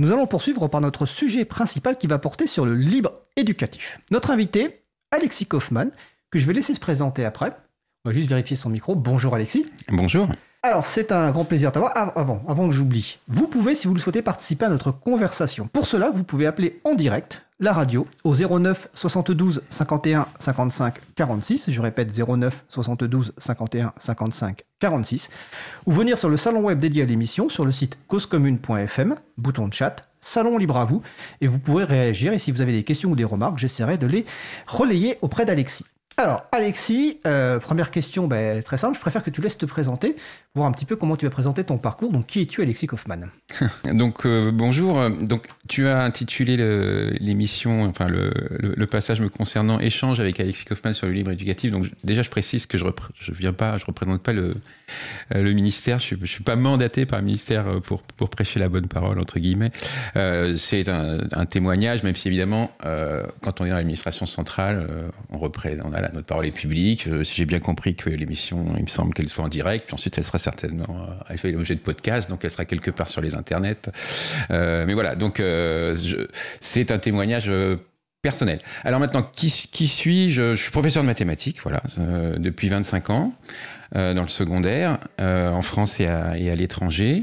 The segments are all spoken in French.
Nous allons poursuivre par notre sujet principal qui va porter sur le libre éducatif. Notre invité, Alexis Kaufmann, que je vais laisser se présenter après. On va juste vérifier son micro. Bonjour Alexis. Bonjour. Alors, c'est un grand plaisir d'avoir. Avant, avant que j'oublie, vous pouvez, si vous le souhaitez, participer à notre conversation. Pour cela, vous pouvez appeler en direct la radio au 09 72 51 55 46. Je répète 09 72 51 55 46. Ou venir sur le salon web dédié à l'émission sur le site causecommune.fm, bouton de chat, salon libre à vous, et vous pourrez réagir. Et si vous avez des questions ou des remarques, j'essaierai de les relayer auprès d'Alexis. Alors, Alexis, euh, première question ben, très simple. Je préfère que tu laisses te présenter, voir un petit peu comment tu vas présenter ton parcours. Donc, qui es-tu, Alexis Kaufmann Donc, euh, bonjour. Donc, tu as intitulé l'émission, enfin, le, passage me concernant Échange avec Alexis Kaufmann sur le livre éducatif. Donc, déjà, je précise que je ne viens pas, je représente pas le, euh, ministère. Je ne suis pas mandaté par le ministère pour, prêcher la bonne parole, entre guillemets. C'est un, un, témoignage, même si évidemment, quand on est dans l'administration centrale, on représente, on a la notre parole est publique. Euh, si j'ai bien compris que l'émission, il me semble qu'elle soit en direct, puis ensuite elle sera certainement, euh, elle fait l'objet de podcast, donc elle sera quelque part sur les internets. Euh, mais voilà, donc c'est un témoignage personnel. Alors maintenant, qui, suis-je? Je suis professeur de mathématiques, voilà, depuis 25 ans, dans le secondaire, en France et à l'étranger.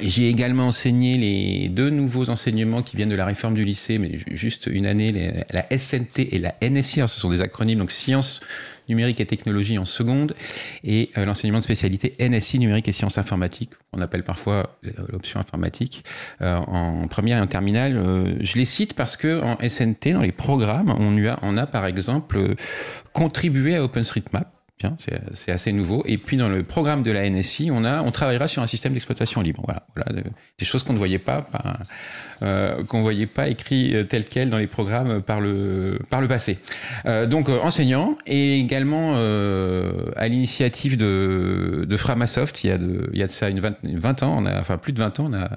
J'ai également enseigné les deux nouveaux enseignements qui viennent de la réforme du lycée, mais juste une année, la SNT et la NSI, ce sont des acronymes, donc sciences numériques et technologies en seconde, et euh, l'enseignement de spécialité NSI numérique et sciences informatiques, on appelle parfois euh, l'option informatique, euh, en première et en terminale. je les cite parce que en SNT, dans les programmes, on a, on a par exemple contribué à OpenStreetMap c'est assez nouveau. Et puis dans le programme de la NSI, on, travaillera sur un système d'exploitation libre. Voilà des choses qu'on ne voyait pas, euh, qu'on voyait pas écrit euh, tel quel dans les programmes par le par le passé. Euh, donc enseignant et également à l'initiative de, Framasoft, il y a de ça une 20, ans, on a enfin plus de 20 ans, on a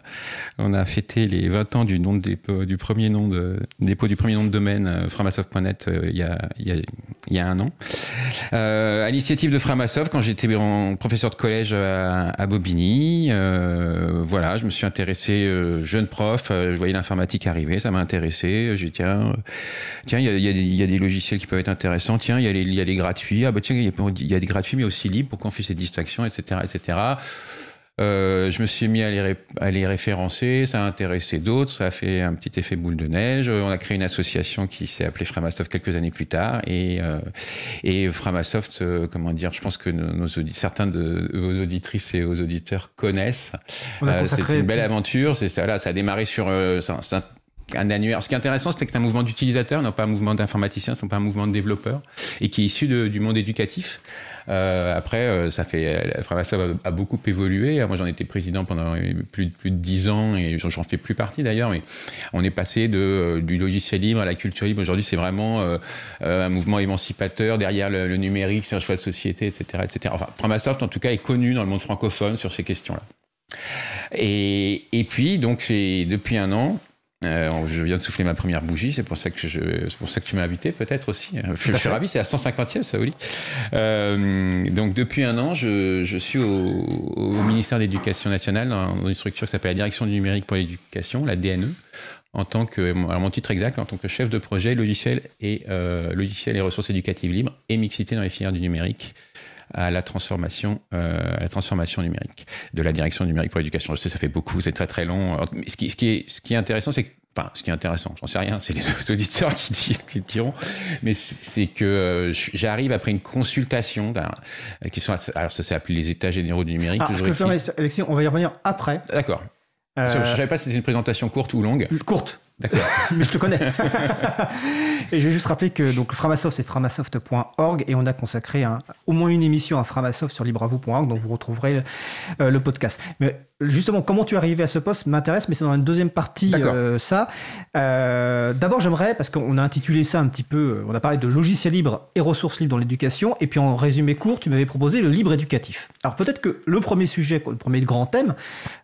on a fêté les 20 ans du nom dépôt, du premier nom de du premier nom de domaine framasoft.net il y a il il y a un an. à l'initiative de Framasoft, quand j'étais professeur de collège à, Bobigny, voilà, je me suis intéressé jeune prof je voyais l'informatique arriver, ça m'a intéressé. J'ai dit, tiens, tiens, il y a, des logiciels qui peuvent être intéressants. Tiens, il y, y a les gratuits. Ah bah tiens, il y, a des gratuits, mais aussi libres. Pourquoi on fait ces distinctions, etc., etc. Euh, je me suis mis à les, à les, référencer, ça a intéressé d'autres, ça a fait un petit effet boule de neige. On a créé une association qui s'est appelée Framasoft quelques années plus tard. Et, euh, et Framasoft, euh, comment dire, je pense que nos, certains de vos auditrices et vos auditeurs connaissent. c'est une belle aventure. C'est ça, là, ça a démarré sur un, un annuaire. Ce qui est intéressant, c'est que c'est un mouvement d'utilisateurs, non pas un mouvement d'informaticiens, ce n'est pas un mouvement de développeurs, et qui est issu du monde éducatif. Euh, après, euh, ça fait, Framasoft a, beaucoup évolué. Moi, j'en étais président pendant plus, plus de dix ans, et j'en fais plus partie d'ailleurs. Mais on est passé de euh, du logiciel libre à la culture libre. Aujourd'hui, c'est vraiment euh, un mouvement émancipateur. Derrière le, le numérique, c'est un choix de société, etc., etc. Enfin, Framasoft, en tout cas, est connu dans le monde francophone sur ces questions-là. Et, et puis, donc, c'est depuis un an. Euh, je viens de souffler ma première bougie, c'est pour ça que je, c'est pour ça que tu m'as invité peut-être aussi. Je, suis ravi, c'est à 150e Saouli. Euh, donc depuis un an, je, je suis au, au, ministère de l'Éducation nationale dans une structure qui s'appelle la Direction du numérique pour l'éducation, la DNE, en tant que, alors mon titre exact, en tant que chef de projet logiciel et euh, logiciel et ressources éducatives libres et mixité dans les filières du numérique à la transformation, euh, à la transformation numérique de la direction numérique pour l'éducation. Je sais, ça fait beaucoup, c'est très très long. Mais ce qui, ce qui est, ce qui est intéressant, c'est que Enfin, ce qui est intéressant, j'en sais rien, c'est les auditeurs qui, qui diront, mais c'est que euh, j'arrive après une consultation d'un, qui sont, alors ça s'est appelé les états généraux du numérique. Ah, je peux Alexis, on va y revenir après. D'accord. Euh... Je ne savais pas si c'était une présentation courte ou longue. Courte. D'accord. Mais je te connais. et je vais juste rappeler que donc Framasoft c'est framasoft.org et on a consacré un, au moins une émission à Framasoft sur libravou.org dont vous retrouverez euh, le podcast. Mais justement, comment tu es arrivé à ce poste m'intéresse, mais c'est dans une deuxième partie euh, ça. Euh, D'abord, j'aimerais parce qu'on a intitulé ça un petit peu, on a parlé de logiciels libres et ressources libres dans l'éducation, et puis en résumé court, tu m'avais proposé le libre éducatif. Alors peut-être que le premier sujet, le premier grand thème,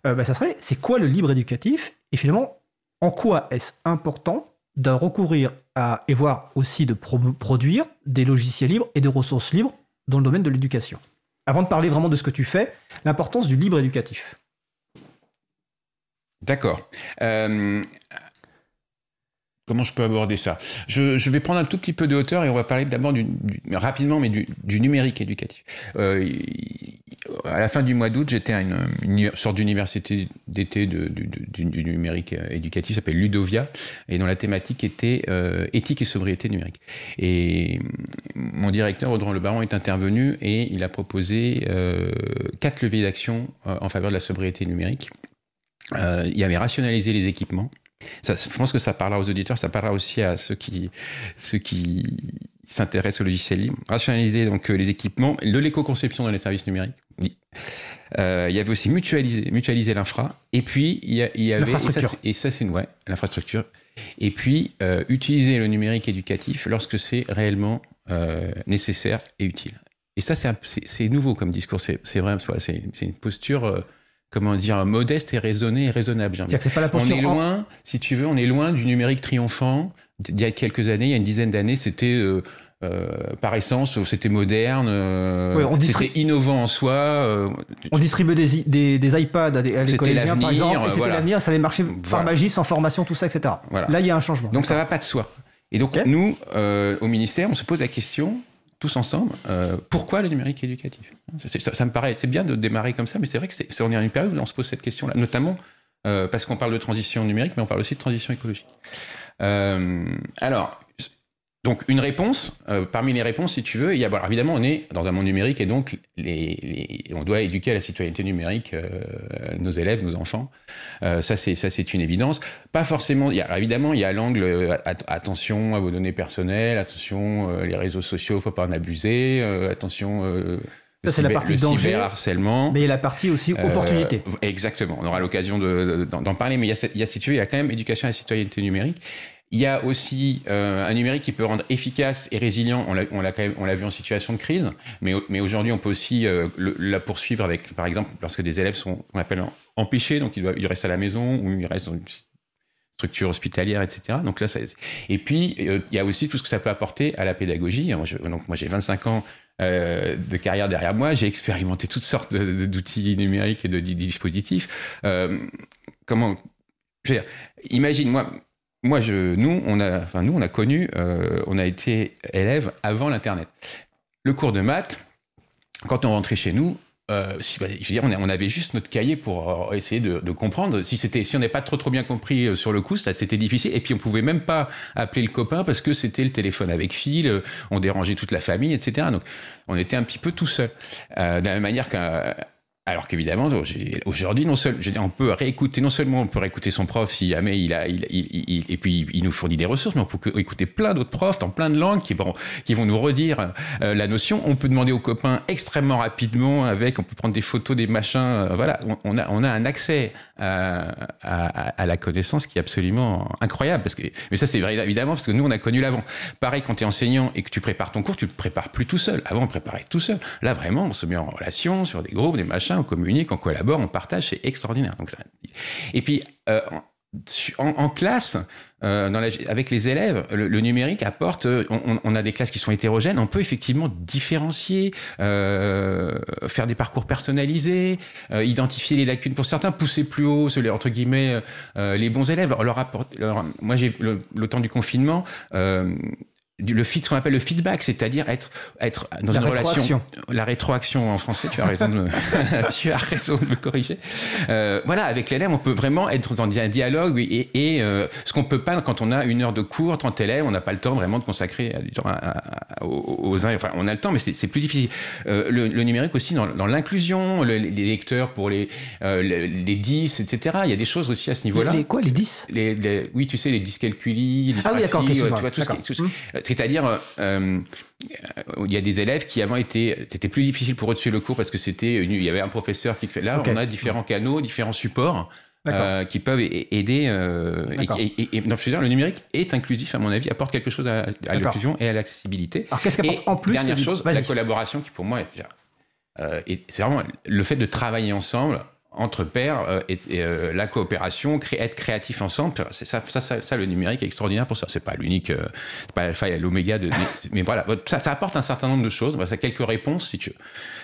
bah, ça serait c'est quoi le libre éducatif? Et finalement en quoi est-ce important de recourir à, et voir aussi de produire des logiciels libres et des ressources libres dans le domaine de l'éducation Avant de parler vraiment de ce que tu fais, l'importance du libre éducatif. D'accord. Euh, comment je peux aborder ça je, vais prendre un tout petit peu de hauteur et on va parler d'abord rapidement, mais du, numérique éducatif. Euh, à la fin du mois d'août, j'étais à une, sorte d'université d'été du, numérique éducatif, s'appelle Ludovia, et dont la thématique était euh, éthique et sobriété numérique. Et mon directeur, Audran Le Baron, est intervenu et il a proposé quatre leviers d'action en faveur de la sobriété numérique. Euh, il avait rationaliser les équipements. Ça, je pense que ça parlera aux auditeurs, ça parlera aussi à ceux qui, ceux qui s'intéressent au logiciel libre. Rationaliser donc euh, les équipements, de l'éco-conception dans les services numériques. Euh, il y avait aussi mutualiser, mutualiser l'infra. Et puis, il y, avait. L'infrastructure. Et ça, c'est ouais, l'infrastructure. Et puis, utiliser le numérique éducatif lorsque c'est réellement nécessaire et utile. Et ça, c'est nouveau comme discours. C'est vrai, c'est une posture comment dire, modeste et raisonné et raisonnable. Pas la on est loin, si tu veux, on est loin du numérique triomphant. Il y a quelques années, il y a une dizaine d'années, c'était euh, euh, par essence, c'était moderne, euh, c'était innovant en soi. on distribuait des, des, iPads à des, à collégiens, par exemple, et c'était l'avenir, ça allait marcher pharmagie, sans formation, tout ça, etc. Là, il y a un changement. Donc ça va pas de soi. Et donc nous, au ministère, on se pose la question, tous ensemble, euh, pourquoi le numérique éducatif? Ça, me paraît, c'est bien de démarrer comme ça, mais c'est vrai que c'est, on est à une période où on se pose cette question-là, notamment euh, parce qu'on parle de transition numérique, mais on parle aussi de transition écologique. Euh, alors, donc une réponse, euh, parmi les réponses, si tu veux, il y a, bon, évidemment, on est dans un monde numérique et donc les, on doit éduquer à la citoyenneté numérique euh, nos élèves, nos enfants. Euh, ça, c'est ça, c'est une évidence. Pas forcément. Il y a, évidemment, il y a l'angle attention à vos données personnelles, attention les réseaux sociaux, faut pas en abuser, attention. Ça, c'est la partie danger. harcèlement. Mais il y a la partie aussi opportunité. exactement. On aura l'occasion d'en parler. Mais il y, a, il y a, si tu veux, il y a quand même éducation à la citoyenneté numérique. Il y a aussi euh, un numérique qui peut rendre efficace et résilient. On l'a, vu en situation de crise, mais, mais aujourd'hui, on peut aussi euh, la poursuivre avec, par exemple, lorsque des élèves sont, on appelle empêchés, donc ils, doivent, ils restent à la maison ou ils restent dans une structure hospitalière, etc. Donc là, ça, et puis euh, il y a aussi tout ce que ça peut apporter à la pédagogie. Moi, donc moi, j'ai 25 ans de carrière derrière moi, j'ai expérimenté toutes sortes d'outils numériques et de, dispositifs. Comment, je veux dire, imagine moi moi, nous, on a, connu, euh, on a été élèves avant l'Internet. Le cours de maths, quand on rentrait chez nous, euh, bah, on, avait juste notre cahier pour euh, essayer de, comprendre. Si c'était, si on n'avait pas trop bien compris sur le coup, c'était difficile. Et puis on pouvait même pas appeler le copain parce que c'était le téléphone avec fil, on dérangeait toute la famille, etc. Donc on était un petit peu tout seul. de la même manière qu'un alors qu'évidemment, aujourd'hui, non seul, on peut réécouter, non seulement on peut réécouter son prof si jamais il a, il, et puis il nous fournit des ressources, mais on peut écouter plein d'autres profs dans plein de langues qui vont, qui vont nous redire euh, la notion. On peut demander aux copains extrêmement rapidement avec, on peut prendre des photos, des machins. Euh, voilà, on, a, on a un accès à, à, la connaissance qui est absolument incroyable. Parce que, mais ça, c'est vrai évidemment parce que nous, on a connu l'avant. Pareil, quand tu es enseignant et que tu prépares ton cours, tu le prépares plus tout seul. Avant, on préparait tout seul. Là, vraiment, on se met en relation sur des groupes, des machins on communique, on collabore, on partage, c'est extraordinaire. Et puis, euh, en, classe, euh, avec les élèves, le, numérique apporte. Euh, on, a des classes qui sont hétérogènes. On peut effectivement différencier, faire des parcours personnalisés, identifier les lacunes pour certains, pousser plus haut, entre guillemets, les bons élèves. Leur moi, j'ai le, temps du confinement le ce qu'on appelle le feedback, c'est-à-dire être, être dans une relation. La rétroaction en français, tu as raison de me, tu as raison de me corriger. Euh, voilà, avec l'élève, on peut vraiment être dans un dialogue et, et euh, ce qu'on peut pas quand on a une heure de cours, 30 élèves, on n'a pas le temps vraiment de consacrer du temps aux, uns. Enfin, on a le temps, mais c'est plus difficile. Euh, le, numérique aussi dans, dans l'inclusion, les lecteurs pour les, les, les 10, etc. Il y a des choses aussi à ce niveau-là. Les quoi, les 10 les, Oui, tu sais, les dyscalculis, les Ah oui, tu vois, tout ce c'est-à-dire, euh, euh, il y a des élèves qui avant étaient, c'était plus difficile pour eux de suivre le cours parce que c'était, il y avait un professeur qui fait. Là, on a différents canaux, différents supports. Euh, qui peuvent aider. et, et, le numérique est inclusif, à mon avis, apporte quelque chose à, l'inclusion et à l'accessibilité. Alors, qu'est-ce qu'apporte en plus Dernière chose, la collaboration qui, pour moi, est, c'est vraiment le fait de travailler ensemble entre pairs euh, et, euh, la coopération, être créatif ensemble, ça, ça, ça, le numérique est extraordinaire pour ça. C'est pas l'unique, euh, pas l'alpha et l'oméga, de, mais voilà, ça, apporte un certain nombre de choses. Voilà, ça quelques réponses si tu veux.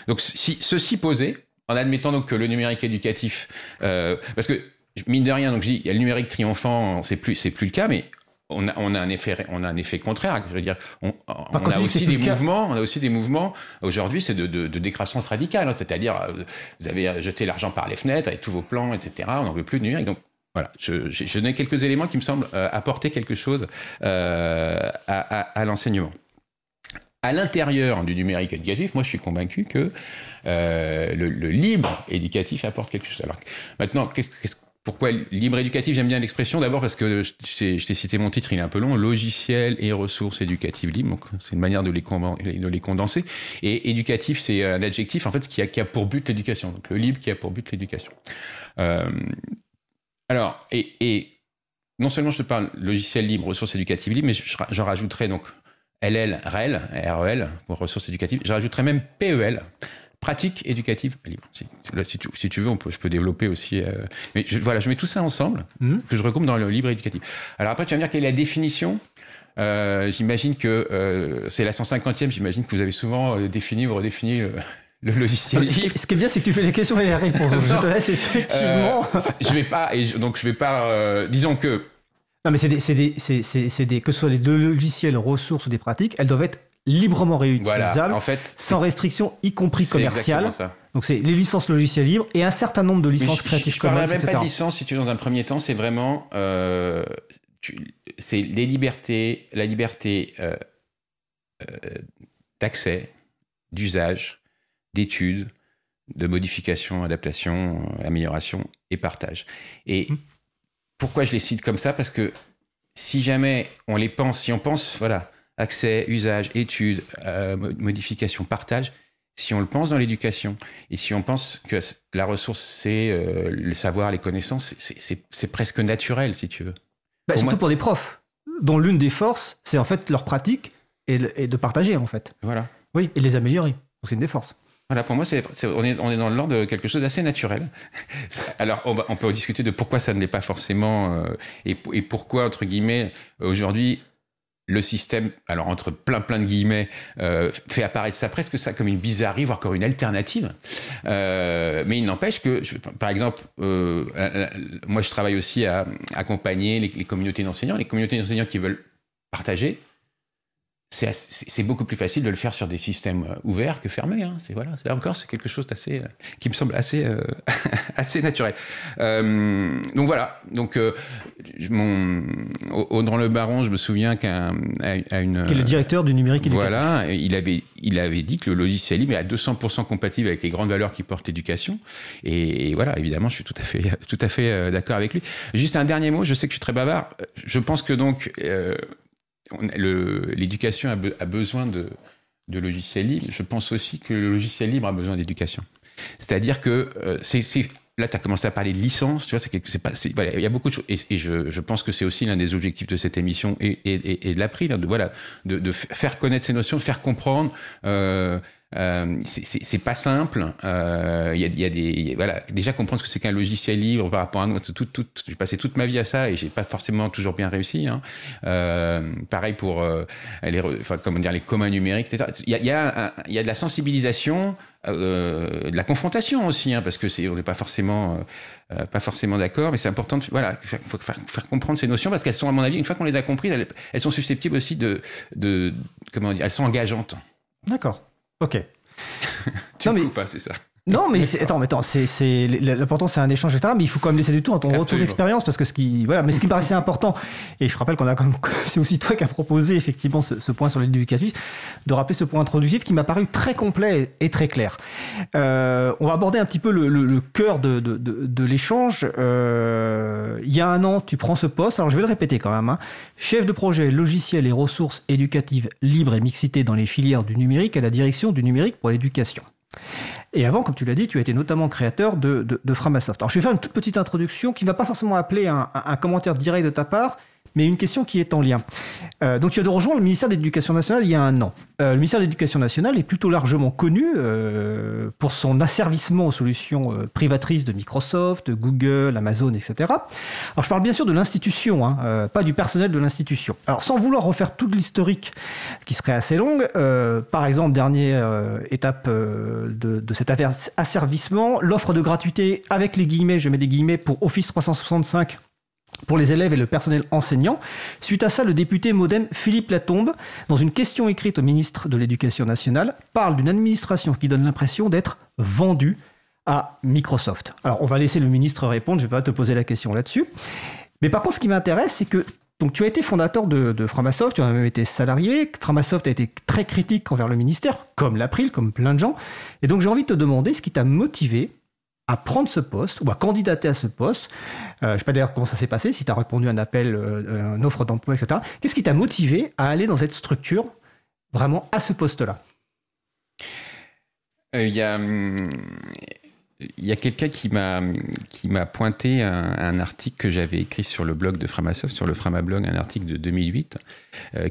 Donc, ceci posé, en admettant donc que le numérique éducatif, parce que mine de rien, donc il y a le numérique triomphant, c'est plus, plus le cas, mais on a, on a un effet, on a un effet contraire. Je veux dire, on, on a aussi des mouvements, on a aussi des mouvements. Aujourd'hui, c'est de, de, de, décroissance radicale, hein, c'est-à-dire, euh, vous avez jeté l'argent par les fenêtres avec tous vos plans, etc. On n'en veut plus de numérique. Donc, voilà, je, je, je donne quelques éléments qui me semblent euh, apporter quelque chose euh, à, à, à l'enseignement. À l'intérieur du numérique éducatif, moi je suis convaincu que euh, le, le, libre éducatif apporte quelque chose. Alors maintenant, qu'est-ce, qu'est-ce pourquoi libre éducatif J'aime bien l'expression d'abord parce que je t'ai, cité mon titre, il est un peu long, logiciel et ressources éducatives libres. Donc c'est une manière de les, de les condenser. Et éducatif, c'est un adjectif en fait qui a, qui a pour but l'éducation. Donc le libre qui a pour but l'éducation. Euh, alors et, non seulement je te parle logiciel libre, ressources éducatives libres, mais j'en rajouterai donc LL, REL, REL pour ressources éducatives. Je rajouterai même PEL pratique éducative libre. Si, là, si, tu, si tu veux, on peut, je peux développer aussi. Euh, mais je, voilà, je mets tout ça ensemble, mmh. que je regroupe dans le libre éducatif. Alors après, tu vas me dire quelle est la définition. Euh, j'imagine que euh, c'est la 150e. J'imagine que vous avez souvent défini ou redéfini le, le logiciel libre. Ce qui est bien, c'est que tu fais les questions et les réponses. je te laisse effectivement. Je vais pas. Et je, donc je vais pas. Disons que. Non, mais c'est des, des, des, que ce soit les deux logiciels, ressources ou des pratiques, elles doivent être librement réutilisables, voilà. en fait, sans restriction, y compris commerciale. Donc c'est les licences logicielles libres et un certain nombre de licences créatives communes. Je ne même pas de licence si tu veux dans un premier temps, c'est vraiment euh, c'est les libertés, la liberté euh, euh, d'accès, d'usage, d'études, de modification, adaptation, amélioration et partage. Et mmh. pourquoi je les cite comme ça? Parce que si jamais on les pense, si on pense, voilà, accès, usage, études, euh, modification, partage, si on le pense dans l'éducation, et si on pense que la ressource, c'est euh, le savoir, les connaissances, c'est presque naturel, si tu veux. Bah, pour surtout moi... pour des profs, dont l'une des forces, c'est en fait leur pratique et, le, et, de partager, en fait. Voilà. Oui, et de les améliorer. Donc c'est une des forces. Voilà, pour moi, on, est, on est dans l'ordre de quelque chose d'assez naturel. Alors, on, va, on, peut discuter de pourquoi ça ne l'est pas forcément euh, et, et, pourquoi, entre guillemets, aujourd'hui, le système, alors entre plein plein de guillemets, euh, fait apparaître ça presque ça comme une bizarrerie, voire comme une alternative. Euh, mais il n'empêche que, par exemple, euh, moi je travaille aussi à accompagner les communautés d'enseignants, les communautés d'enseignants qui veulent partager c'est beaucoup plus facile de le faire sur des systèmes ouverts que fermés. Hein. C'est voilà, là encore, c'est quelque chose euh, qui me semble assez, euh, assez naturel. Euh, donc voilà. Donc mon, Audran Le Baron, je me souviens qu'à une, qui est le directeur du numérique. Voilà, il avait, il avait dit que le logiciel libre est à 200% compatible avec les grandes valeurs qui portent l'éducation. Et, et, voilà, évidemment, je suis tout à fait, tout à fait d'accord avec lui. Juste un dernier mot. Je sais que je suis très bavard. Je pense que donc l'éducation a, be, a, besoin de, logiciels libres. Je pense aussi que le logiciel libre a besoin d'éducation. C'est-à-dire que euh, là, tu as commencé à parler de licence, tu vois, il y a beaucoup de choses, et, je, pense que c'est aussi l'un des objectifs de cette émission et, de l'April, de, de, faire connaître ces notions, de faire comprendre. Euh, euh, c'est pas simple. Il euh, a, y, a, voilà déjà comprendre ce que c'est qu'un logiciel libre par rapport à nous. Tout, tout, j'ai passé toute ma vie à ça et j'ai pas forcément toujours bien réussi. Hein. Euh, pareil pour les, enfin, comment dire les communs numériques, etc. Il y a, y, y a de la sensibilisation, de la confrontation aussi, hein, parce que c'est on n'est pas forcément pas forcément d'accord, mais c'est important de voilà faire, faire, comprendre ces notions parce qu'elles sont à mon avis une fois qu'on les a comprises, elles, elles sont susceptibles aussi de, de comment dire, elles sont engageantes. D'accord. Ok. tu non, mais... pas, c'est ça. Non, mais attends, mais attends, c'est l'important, c'est un échange, etc. Mais il faut quand même laisser du temps à ton Absolument. retour d'expérience parce que ce qui, voilà, mais ce qui me paraissait important, et je rappelle qu'on a comme, c'est aussi toi qui as proposé effectivement ce, ce point sur l'éducatif, de rappeler ce point introductif qui m'a paru très complet et très clair. Euh, on va aborder un petit peu le, le, le cœur de, de, de, de l'échange. Euh, il y a un an, tu prends ce poste. Alors je vais le répéter quand même. Hein. Chef de projet logiciels et ressources éducatives libres et mixité dans les filières du numérique à la direction du numérique pour l'éducation. Et avant, comme tu l'as dit, tu as été notamment créateur de, Framasoft. Alors, je vais faire une toute petite introduction qui ne va pas forcément appeler un, commentaire direct de ta part, mais une question qui est en lien. Euh, donc tu as de rejoindre le ministère de l'Éducation nationale il y a un an. Euh, le ministère de l'Éducation nationale est plutôt largement connu euh, pour son asservissement aux solutions privatrices de Microsoft, Google, Amazon, etc. Alors je parle bien sûr de l'institution, hein, pas du personnel de l'institution. Alors sans vouloir refaire toute l'historique qui serait assez longue, par exemple, dernière étape de, de cet asservissement, l'offre de gratuité avec les guillemets, je mets des guillemets pour Office 365 pour les élèves et le personnel enseignant. Suite à ça, le député modem Philippe Latombe, dans une question écrite au ministre de l'Éducation nationale, parle d'une administration qui donne l'impression d'être vendue à Microsoft. Alors, on va laisser le ministre répondre, je ne vais pas te poser la question là-dessus. Mais par contre, ce qui m'intéresse, c'est que tu as été fondateur de, de, Framasoft, tu as même été salarié. Framasoft a été très critique envers le ministère, comme l'April, comme plein de gens. Et donc, j'ai envie de te demander ce qui t'a motivé à prendre ce poste ou à candidater à ce poste. Euh, je ne sais pas d'ailleurs comment ça s'est passé, si tu as répondu à un appel, euh, une offre d'emploi, etc. Qu'est-ce qui t'a motivé à aller dans cette structure vraiment à ce poste-là? Euh, Il y a, quelqu'un qui m'a qui m'a pointé un, article que j'avais écrit sur le blog de Framasoft, sur le Framablog, un article de 2008,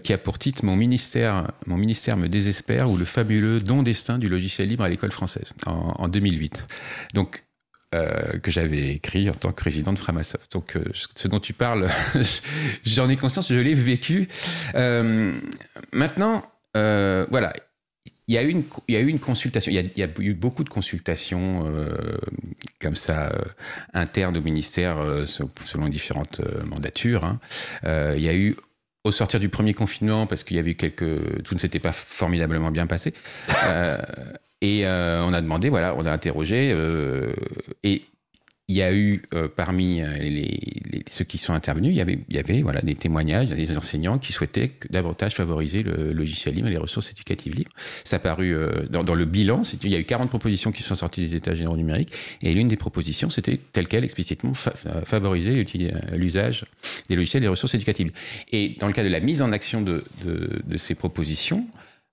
qui a pour titre Mon ministère, mon ministère me désespère ou le fabuleux don destin du logiciel libre à l'école française en, en 2008. Donc euh, que j'avais écrit en tant que président de Framasoft. Donc, euh, ce dont tu parles, j'en ai conscience, je l'ai vécu. Euh, maintenant, voilà, il y, a eu une, il y a eu une consultation, il y a, eu beaucoup de consultations comme ça internes au ministère selon différentes mandatures. Hein. il y a eu au sortir du premier confinement, parce qu'il y avait eu quelques. Tout ne s'était pas formidablement bien passé. Et euh, on a demandé, voilà, on a interrogé, euh, et il y a eu euh, parmi ceux qui sont intervenus, il y avait, il y avait voilà, des témoignages des enseignants qui souhaitaient davantage favoriser le logiciel libre et les ressources éducatives libres. Ça a paru dans, le bilan, il y a eu 40 propositions qui sont sorties des états généraux numériques, et l'une des propositions, c'était telle quelle explicitement favoriser l'usage des logiciels et des ressources éducatives. Et dans le cas de la mise en action de, ces propositions,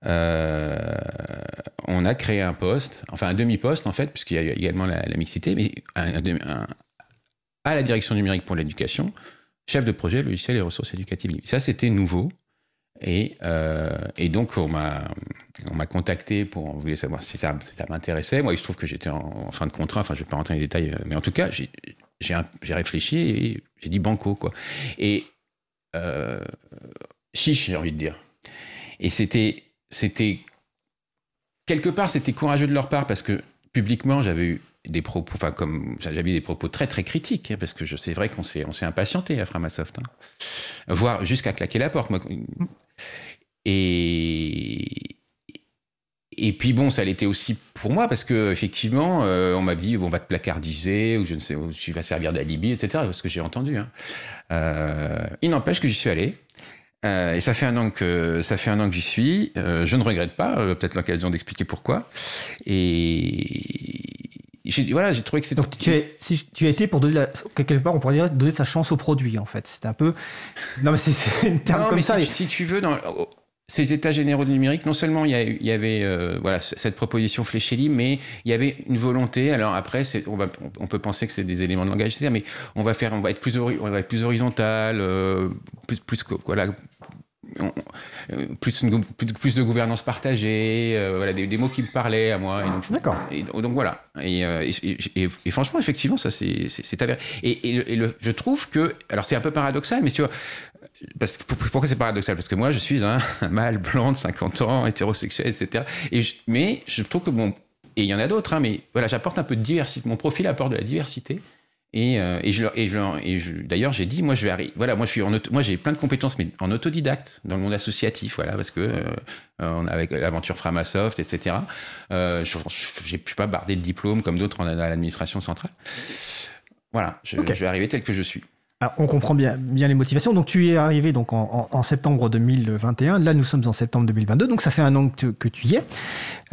on a créé un poste, enfin un demi-poste en fait, puisqu'il y a également la, mixité, mais à la direction numérique pour l'éducation, chef de projet logiciel et ressources éducatives. Ça, c'était nouveau. Et, euh, donc, on m'a, on m'a contacté pour on voulait savoir si ça, m'intéressait. Moi, il se trouve que j'étais en, fin de contrat. Enfin, je ne vais pas rentrer dans les détails, mais en tout cas, j'ai, réfléchi et j'ai dit banco, quoi. Et euh, chiche, j'ai envie de dire. Et c'était c'était quelque part c'était courageux de leur part parce que publiquement j'avais eu des propos, enfin comme j'avais des propos très très critiques hein, parce que c'est vrai qu'on s'est on s'est impatienté à Framasoft, hein, voire jusqu'à claquer la porte. Et et puis bon, ça l'était aussi pour moi parce que effectivement, euh, on m'a dit on va te placardiser ou je ne sais, où tu vas servir d'alibi, etc. Ce que j'ai entendu. Hein. Euh, il n'empêche que j'y suis allé. Euh, et ça fait un an que ça fait un an que j'y suis. Euh, je ne regrette pas. Euh, peut-être l'occasion d'expliquer pourquoi. Et voilà, j'ai trouvé que c'est. Donc tu, as, si tu as été pour donner la, quelque part, on pourrait dire donner sa chance au produit en fait. C'était un peu. Non mais c'est, c'est une terme comme ça. Si, si, tu veux, dans ces états généraux du numérique, non seulement il y, avait euh, voilà, cette proposition fléchélie, mais il y avait une volonté. Alors après, on, va, on peut penser que c'est des éléments de langage, etc. Mais on va faire, on va être plus, on va être plus horizontal, euh, plus, plus, voilà, plus, plus, de gouvernance partagée, euh, voilà, des, mots qui me parlaient à moi. D'accord. Et donc voilà. Et, et, franchement, effectivement, ça c'est avéré. Et, le, je trouve que, alors c'est un peu paradoxal, mais tu vois, parce que, pourquoi c'est paradoxal? Parce que moi, je suis un, mâle blanc de 50 ans, hétérosexuel, etc. Et mais je trouve que bon, et il y en a d'autres, hein, mais voilà, j'apporte un peu de diversité. Mon profil apporte de la diversité. Et, euh, et, je, et, je, et je, d'ailleurs, j'ai dit, moi, je vais arriver. Voilà, moi, je suis en moi, j'ai plein de compétences, mais en autodidacte, dans le monde associatif, voilà, parce que euh, on avec l'aventure Framasoft, etc. Euh, je, j'ai pu pas barder de diplôme comme d'autres à l'administration centrale. Voilà, je, je vais arriver tel que je suis on comprend bien, les motivations. Donc, tu es arrivé donc en, septembre 2021. Là, nous sommes en septembre 2022. Donc, ça fait un an que, tu y es.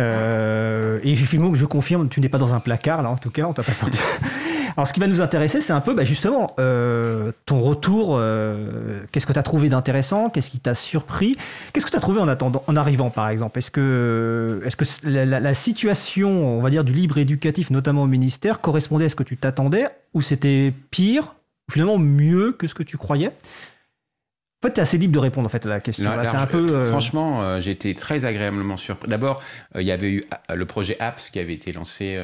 Euh, et je confirme, tu n'es pas dans un placard, là, en tout cas. On t'a pas sorti. Alors, ce qui va nous intéresser, c'est un peu, bah, justement, euh, ton retour. Euh, qu'est-ce que tu as trouvé d'intéressant? Qu'est-ce qui t'a surpris? Qu'est-ce que tu as trouvé en, attendant, en arrivant, par exemple? Est-ce que, est-ce que la, la, situation, on va dire, du libre éducatif, notamment au ministère, correspondait à ce que tu t'attendais? Ou c'était pire finalement mieux que ce que tu croyais? En fait, tu es assez libre de répondre en fait, à la question. Non, Là, alors, c'est un je- peu. euh, Franchement, euh, j'ai été très agréablement surpris. D'abord, euh, il y avait eu euh, le projet Apps qui avait été lancé.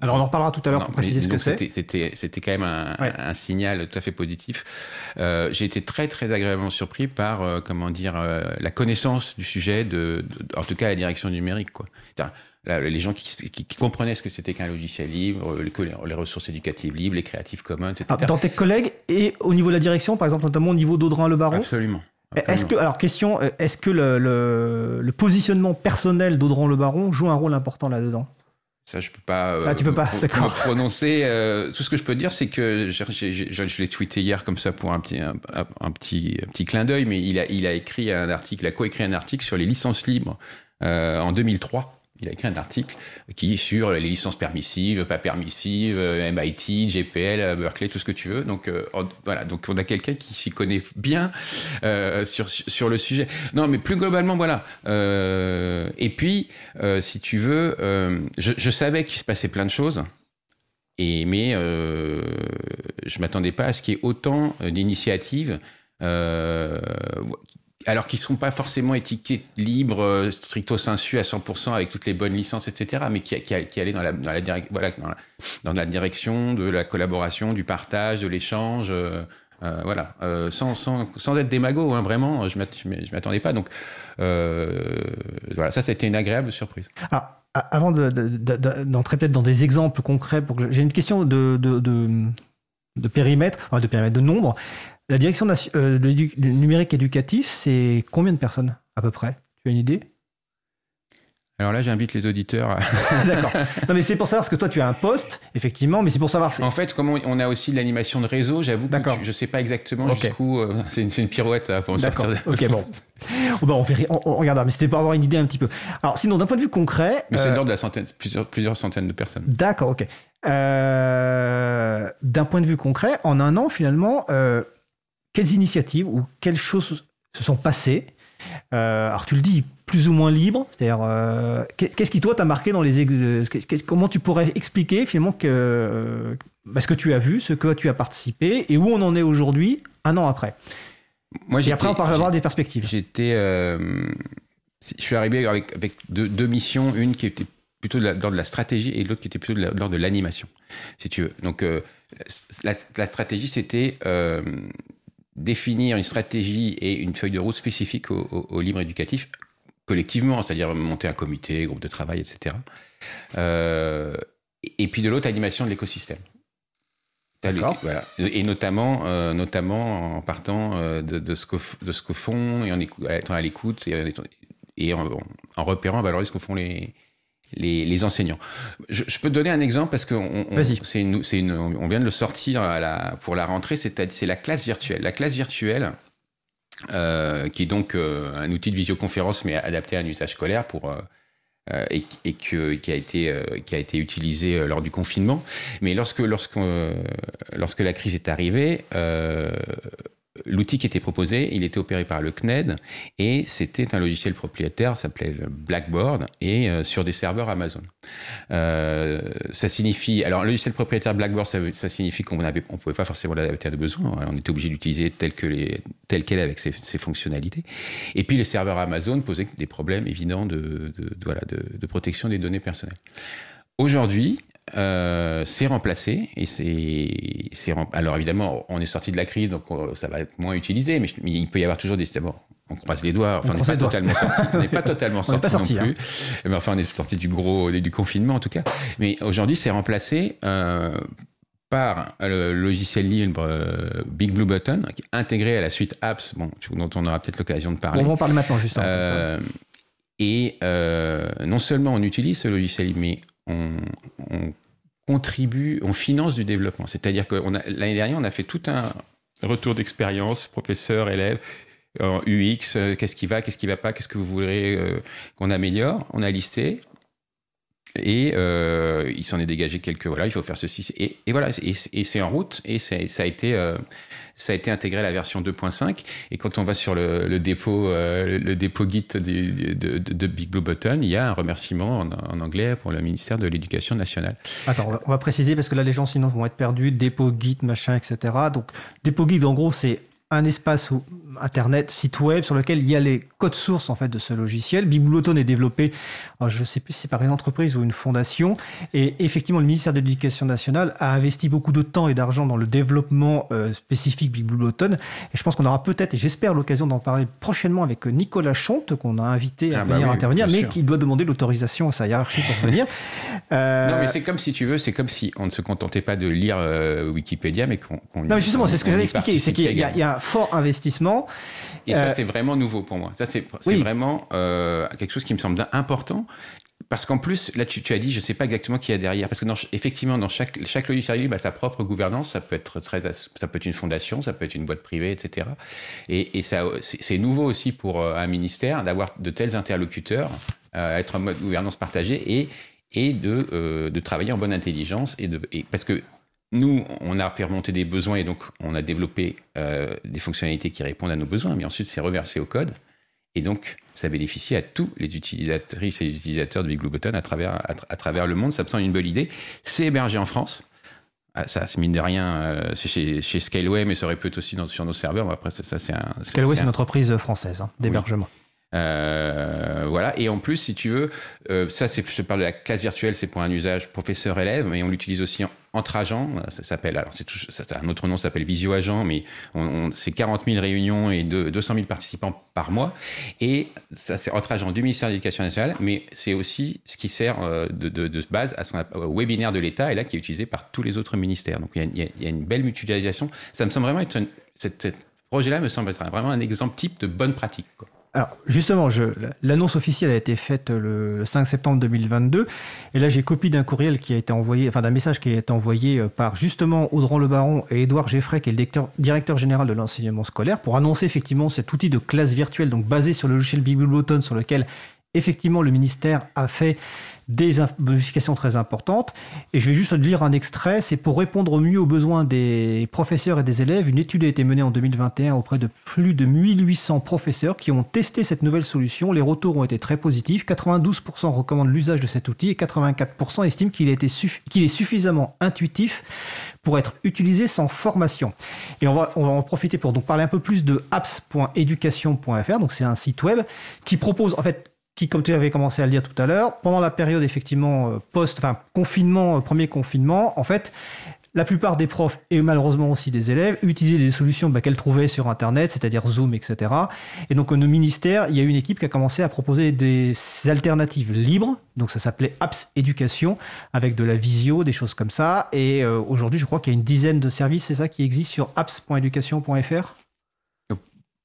Alors, on en reparlera tout à l'heure pour préciser ce que c'est. c'était- quand même un, Ouais. un signal tout à fait positif. Euh, j'ai été très très agréablement surpris par euh, comment dire euh, la connaissance du sujet de, de- en tout cas la direction numérique quoi. Là, les gens qui, qui- qui comprenaient ce que c'était qu'un logiciel libre, les, co- les ressources éducatives libres, les Creative Commons, etc. Ah, dans tes collègues et au niveau de la direction, par exemple, notamment au niveau d'Audrin Le Baron. Absolument. Est-ce que, alors question, euh, est-ce que le, le- le positionnement personnel d'Audran Le Baron joue un rôle important là-dedans? Ça, je peux pas. euh, Ah, tu peux pas, me- d'accord. prononcer. euh, tout ce que je peux dire, c'est que je, je l'ai tweeté hier comme ça pour un petit, un, un petit, un petit clin d'œil, mais il a, il a écrit un article, il a coécrit un article sur les licences libres euh, en 2003. Il a écrit un article qui est sur les licences permissives, pas permissives, euh, MIT, GPL, Berkeley, tout ce que tu veux. Donc euh, voilà, donc on a quelqu'un qui s'y connaît bien euh, sur, sur le sujet. Non, mais plus globalement, voilà. Et puis, si tu veux, je, savais qu'il se passait plein de choses. Et, mais je m'attendais pas à ce qu'il y ait autant d'initiatives, alors qu'ils ne sont pas forcément étiquetés libres, euh, stricto sensu à 100% avec toutes les bonnes licences, etc., mais qui, qui, allaient dans la, direction de la collaboration, du partage, de l'échange. euh, euh, voilà, sans, être démago, hein, vraiment, je ne m'attendais pas. Donc, voilà, ça, c'était une agréable surprise. Alors, a- avant de- de- de- d'entrer peut-être dans des exemples concrets, j'ai une question de, périmètre, de périmètre, de nombre. La direction euh, du numérique éducatif, c'est combien de personnes à peu près? Tu as une idée? Alors là, j'invite les auditeurs à, D'accord. Non, mais c'est pour savoir, parce que toi, tu as un poste, effectivement, mais c'est pour savoir. En fait, comme on, a aussi de l'animation de réseau, j'avoue que tu- je ne sais pas exactement Ok. jusqu'où. euh, c'est une, pirouette ça, pour me D'accord. sortir. de- Ok, bon. Oh, bah, on, verra- on, on regardera, mais c'était pour avoir une idée un petit peu. Alors, sinon, d'un point de vue concret. Mais c'est euh, l'ordre de la centaine, plusieurs, plusieurs centaines de personnes. D'accord, ok. Euh, D'un point de vue concret, en un an, finalement, quelles initiatives ou quelles choses se sont passées Euh, Alors, tu le dis, plus ou moins libre, c'est-à-dire, euh, qu'est- qu'est-ce qui, toi, t'a marqué dans les. ex- euh, Comment tu pourrais expliquer, finalement, que, bah, ce que tu as vu, ce que tu as participé et où on en est aujourd'hui, un an après? Moi, Et après, on parlera des perspectives. J'étais. euh, je suis arrivé avec, avec deux, deux missions, une qui était plutôt de de l'ordre de la stratégie et l'autre qui était plutôt de la- de l'animation, si tu veux. Donc, la, la stratégie, c'était euh, définir une stratégie et une feuille de route spécifique au, au- au libre éducatif, collectivement, c'est-à-dire monter un comité, groupe de travail, etc. Euh, et puis de l'autre, animation de l'écosystème. Voilà. Et notamment, euh, notamment en partant euh, de, de ce que, de ce que font et en étant à l'écoute et, en, étant- et en, en repérant, en valorisant ce que font les, les, les enseignants. Je, je peux te donner un exemple parce que on, on- Vas-y. c'est une, on vient de le sortir à la, pour la rentrée, c'est la classe virtuelle. La classe virtuelle, euh, qui est donc euh, un outil de visioconférence mais adapté à un usage scolaire pour euh, et, et que, qui a été qui a été utilisé lors du confinement. Mais lorsque lorsque lorsque la crise est arrivée, l'outil qui était proposé, il était opéré par le CNED et c'était un logiciel propriétaire, s'appelait Blackboard et euh, sur des serveurs Amazon. Euh, ça signifie, alors le logiciel propriétaire Blackboard, ça, signifie qu'on avait, on pouvait pas forcément l'adapter à nos besoins, on était obligé d'utiliser tel que quel avec ses, fonctionnalités. Et puis les serveurs Amazon posaient des problèmes évidents de, de protection des données personnelles. Aujourd'hui, euh, c'est remplacé et c'est, rem- alors évidemment on est sorti de la crise donc euh, ça va être moins utilisé mais, je- mais il peut y avoir toujours des d'abord on croise les doigts enfin on n'est pas totalement sorti on n'est pas totalement sorti, non plus. Mais enfin on est sorti du gros du confinement en tout cas. Mais aujourd'hui c'est remplacé euh, par le logiciel libre euh, Big Blue Button qui est intégré à la suite apps bon, dont on aura peut-être l'occasion de parler. On va en parler maintenant, justement. euh, et euh, non seulement on utilise ce logiciel, mais on, on contribue, on finance du développement. C'est-à-dire que l'année dernière, on a fait tout un retour d'expérience, professeur, élève, en UX, euh, qu'est-ce qui va, qu'est-ce qui va pas, qu'est-ce que vous voudrez euh, qu'on améliore. On a listé. Et euh, il s'en est dégagé quelques. Voilà, il faut faire ceci. Et, voilà, et, c'est en route. Et ça a été, ça a été intégré à la version 2.5. Et quand on va sur le, dépôt, euh, le, dépôt Git de, de- Big Blue Button, il y a un remerciement en, en anglais pour le ministère de l'Éducation nationale. Attends, on va, on va préciser parce que là, les gens sinon vont être perdus. Dépôt, Git, machin, etc. Donc, dépôt Git, en gros, c'est un espace où, internet, site web sur lequel il y a les codes sources en fait de ce logiciel. Biblioton est développé, je ne sais plus si c'est par une entreprise ou une fondation, et effectivement le ministère de l'Éducation nationale a investi beaucoup de temps et d'argent dans le développement euh, spécifique Biblioton. Et je pense qu'on aura peut-être, et j'espère l'occasion d'en parler prochainement avec Nicolas Chonte qu'on a invité à Ah bah venir oui, intervenir, mais qui doit demander l'autorisation à sa hiérarchie pour venir. Euh, Non, mais c'est comme si tu veux, c'est comme si on ne se contentait pas de lire euh, Wikipédia, mais qu'on. qu'on- non, mais justement, c'est ce que j'allais expliquer. C'est qu'il y a un fort investissement. Et ça, Euh, c'est vraiment nouveau pour moi. Ça, c'est Oui. vraiment euh, quelque chose qui me semble important. Parce qu'en plus, là, tu, tu as dit, je ne sais pas exactement qui y a derrière. Parce que, dans, effectivement, dans chaque, chaque logiciel libre a sa propre gouvernance. Ça peut, être très, ça peut être une fondation, ça peut être une boîte privée, etc. Et, et ça, c'est nouveau aussi pour euh, un ministère d'avoir de tels interlocuteurs, euh, être en mode gouvernance partagée et, et de, euh, de travailler en bonne intelligence. Et de, et parce que nous, on a fait remonter des besoins et donc on a développé euh, des fonctionnalités qui répondent à nos besoins, mais ensuite c'est reversé au code. Et donc, ça bénéficie à tous les utilisatrices et utilisateurs de Big Blue Button à travers, à, tra- à travers le monde. Ça me semble une bonne idée. C'est hébergé en France. Ah, ça, c'est mine de rien, euh, c'est chez, chez Scaleway, mais ça aurait pu être aussi dans, sur nos serveurs. Après, ça, ça, c'est. Scaleway, c'est c'est un- une entreprise française hein, d'hébergement. Euh, voilà. Et en plus, si tu veux, euh, ça, c'est, je parle de la classe virtuelle, c'est pour un usage professeur-élève, mais on l'utilise aussi en- entre agents. Ça s'appelle, alors c'est, tout- ça, un autre nom, s'appelle Visio Agent, mais c'est 40 000 réunions et de, 200 000 participants par mois. Et ça, c'est entre agents du ministère de l'Éducation nationale, mais c'est aussi ce qui sert euh, de, base à son au webinaire de l'État et là qui est utilisé par tous les autres ministères. Donc il y a, y a- une belle mutualisation. Ça me semble vraiment être, cette, cette projet-là me semble être vraiment un exemple type de bonne pratique. Alors, justement, l'annonce officielle a été faite le 5 septembre 2022. Et là, j'ai copie d'un courriel qui a été envoyé, enfin d'un message qui a été envoyé euh, par justement Audran Le Baron et Édouard Geffray, qui est le directeur, général de l'enseignement scolaire, pour annoncer effectivement cet outil de classe virtuelle, donc basé sur le logiciel Biblioton, sur lequel effectivement le ministère a fait des modifications très importantes. Et je vais juste lire un extrait. C'est pour répondre au mieux aux besoins des professeurs et des élèves. Une étude a été menée en 2021 auprès de plus de 1800 professeurs qui ont testé cette nouvelle solution. Les retours ont été très positifs. 92% recommandent l'usage de cet outil et 84% estiment qu'il est suffisamment intuitif pour être utilisé sans formation. Et on va, en profiter pour donc parler un peu plus de apps.education.fr. C'est un site web qui propose en fait qui, comme tu avais commencé à le dire tout à l'heure, pendant la période effectivement euh, post, enfin confinement, euh, premier confinement, en fait, la plupart des profs et malheureusement aussi des élèves utilisaient des solutions bah, qu'elles trouvaient sur Internet, c'est-à-dire Zoom, etc. Et donc, au ministère, il y a une équipe qui a commencé à proposer des alternatives libres. Donc, ça s'appelait Apps Éducation, avec de la visio, des choses comme ça. Et euh, aujourd'hui, je crois qu'il y a une dizaine de services, c'est ça, qui existent sur apps.education.fr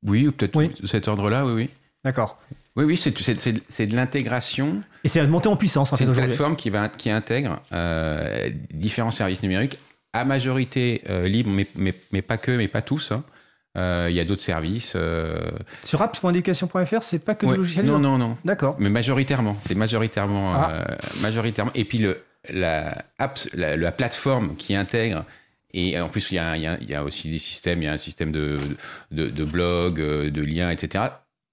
Oui, ou peut-être Oui. de cet ordre-là, oui, oui. D'accord. Oui, oui, c'est, c'est, c'est- c'est de l'intégration. Et c'est à monter en puissance, en C'est fait, une plateforme qui, va, qui intègre euh, différents services numériques, à majorité euh, libre, mais, mais, mais pas que, mais pas tous. hein. Euh, Il y a d'autres services. euh, Sur apps.education.fr, c'est pas que ouais. du logiciel Non, non, non. D'accord. Mais majoritairement. C'est majoritairement. Ah. euh, majoritairement. Et puis, le, la, apps, la, la plateforme qui intègre. Et en plus, il y, a, il y a- il y a aussi des systèmes. Il y a un système de, de, de blog, de liens, etc.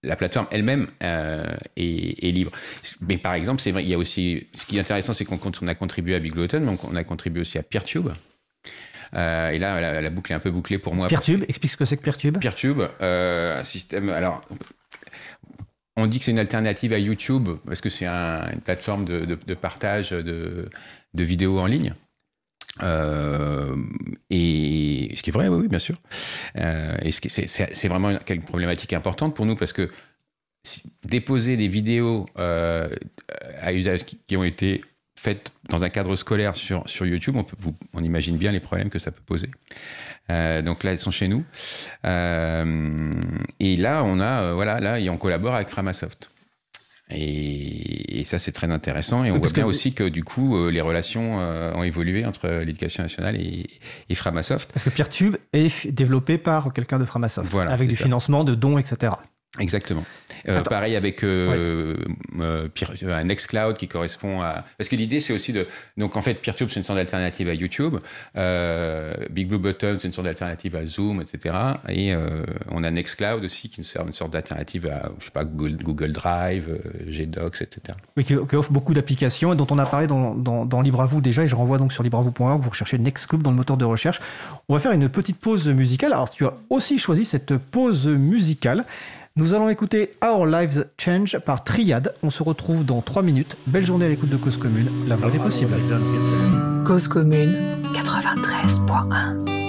La plateforme elle-même euh, est, est libre. Mais par exemple, c'est vrai, il y a aussi. Ce qui est intéressant, c'est qu'on on a contribué à Bigloton, donc on a contribué aussi à Peertube. Euh, et là, la, la boucle est un peu bouclée pour moi. Peertube, explique ce que c'est que Peertube. Peertube, euh, un système. Alors, on dit que c'est une alternative à YouTube parce que c'est un- une plateforme de, de- de partage de, de vidéos en ligne. Euh, et ce qui est vrai, oui, bien sûr. Euh, et c'est vraiment une, problématique importante pour nous parce que déposer des vidéos euh, à usage qui, ont été faites dans un cadre scolaire sur, sur YouTube, on, imagine bien les problèmes que ça peut poser. Donc là, elles sont chez nous. Et là, on a, voilà, là, on collabore avec Framasoft. Et, et ça, c'est très intéressant. Et on voit bien que- aussi que du coup, euh, les relations euh, ont évolué entre l'éducation nationale et, et Framasoft. Parce que Peertube est développé par quelqu'un de Framasoft, Voilà, avec du ça. financement, de dons, etc. Exactement. Euh, pareil avec euh, euh, un Nextcloud qui correspond à. Parce que l'idée, c'est aussi de. Donc, en fait, PeerTube, c'est une sorte d'alternative à YouTube. Big Blue Button, c'est une sorte d'alternative à Zoom, etc. Et on a Nextcloud aussi qui nous sert une sorte d'alternative à, je sais pas, Google, Drive, GDocs, etc. Oui, qui, offre beaucoup d'applications et dont on a parlé dans, dans, dans LibreAvou déjà. Et je renvoie donc sur libreavou.org. Vous recherchez Nextcloud dans le moteur de recherche. On va faire une petite pause musicale. Alors, tu as aussi choisi cette pause musicale. Nous allons écouter Our Lives Change par Triad. On se retrouve dans 3 minutes. Belle journée à l'écoute de Cause Commune. La voix des possibles. Cause Commune 93.1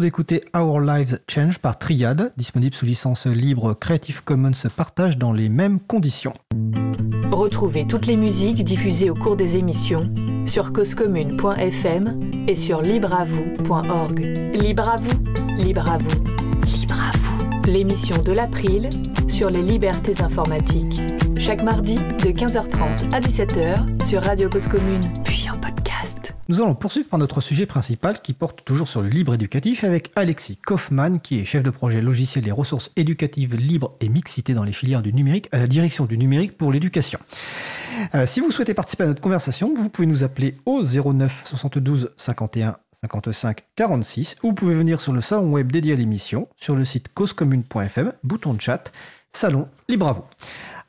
d'écouter Our Lives Change par Triad, disponible sous licence libre Creative Commons partage dans les mêmes conditions. Retrouvez toutes les musiques diffusées au cours des émissions sur causecommune.fm et sur libreavoue.org. Libre à vous, libre à vous, libre à vous. L'émission de l'April sur les libertés informatiques. Chaque mardi de 15h30 à 17h sur Radio Cause Commune, puis en podcast. Nous allons poursuivre par notre sujet principal qui porte toujours sur le libre éducatif avec Alexis Kaufmann qui est chef de projet logiciel et ressources éducatives libres et mixité dans les filières du numérique à la direction du numérique pour l'éducation. Euh, si vous souhaitez participer à notre conversation, vous pouvez nous appeler au 09 72 51 55 46 ou vous pouvez venir sur le salon web dédié à l'émission sur le site causecommune.fm, bouton de chat, salon libre à vous.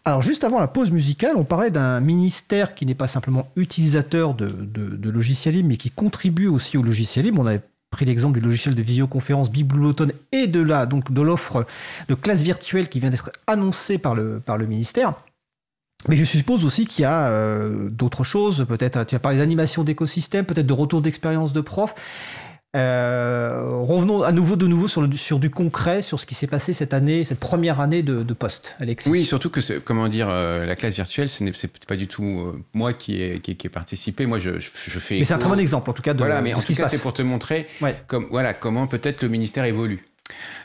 Alors juste avant la pause musicale, on parlait d'un ministère qui n'est pas simplement utilisateur de, de, logiciels libres, mais qui contribue aussi au logiciel libre. On avait pris l'exemple du logiciel de visioconférence Biblioton et de la donc de l'offre de classe virtuelle qui vient d'être annoncée par le, par le ministère. Mais je suppose aussi qu'il y a euh, d'autres choses, peut-être tu as parlé d'animation d'écosystème, peut-être de retour d'expérience de prof. Euh, revenons à nouveau de nouveau sur, le, sur du concret, sur ce qui s'est passé cette année, cette première année de, de poste, Alexis. Oui, surtout que, comment dire, euh, la classe virtuelle, ce n'est pas du tout euh, moi qui ai, qui, qui participé. Moi, je, je, fais. Mais c'est un très bon exemple, en tout cas, de, voilà, mais de en ce qui tout se cas, passe. c'est pour te montrer Ouais. comme, voilà, comment peut-être le ministère évolue.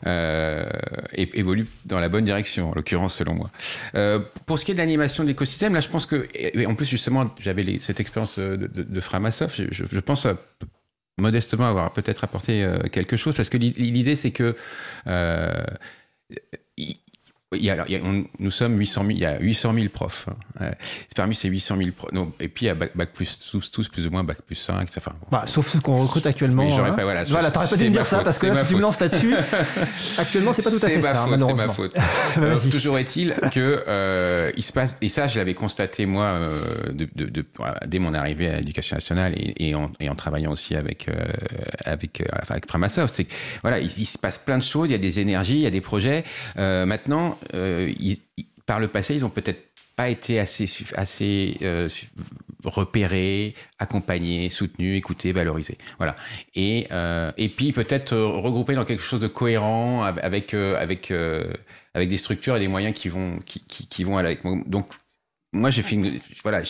Euh, évolue dans la bonne direction, en l'occurrence selon moi. Euh, pour ce qui est de l'animation de l'écosystème, là je pense que, et en plus justement j'avais cette expérience de, de, de Framasoft, je, je- je pense à- modestement avoir peut-être apporté euh, quelque chose, parce que l'i- l'idée c'est que euh, il- y a- alors, il y a- on- nous sommes 800 000, il y a 800 000 profs. hein. Euh, parmi ces 800 000 profs, non, et puis il y a bac, bac plus, tous, tous plus ou moins bac plus 5, ça, enfin, bon, Bah, sauf ceux qu'on recrute actuellement. Hein. pas- voilà, voilà, t'aurais pas dû me dire ça faute, parce que là, si tu me lances là-dessus, actuellement, c'est pas tout à fait ma ça, faute, malheureusement. C'est ma faute. Alors, toujours est-il que euh, il se passe et ça je l'avais constaté moi euh, de, de- de- dès mon arrivée à l'éducation nationale et, et en, et en travaillant aussi avec euh, avec euh, avec Framasoft, c'est voilà il, il se passe plein de choses, il y a des énergies, il y a des projets. Euh, maintenant, ils- par le passé, ils ont peut-être pas été assez euh, repérés, accompagnés, soutenus, écoutés, valorisés. Voilà. Et euh, puis peut-être euh, regroupés dans quelque chose de cohérent av- avec euh, euh, des structures et des moyens qui vont qui, vont aller avec. Donc moi j'ai fait une voilà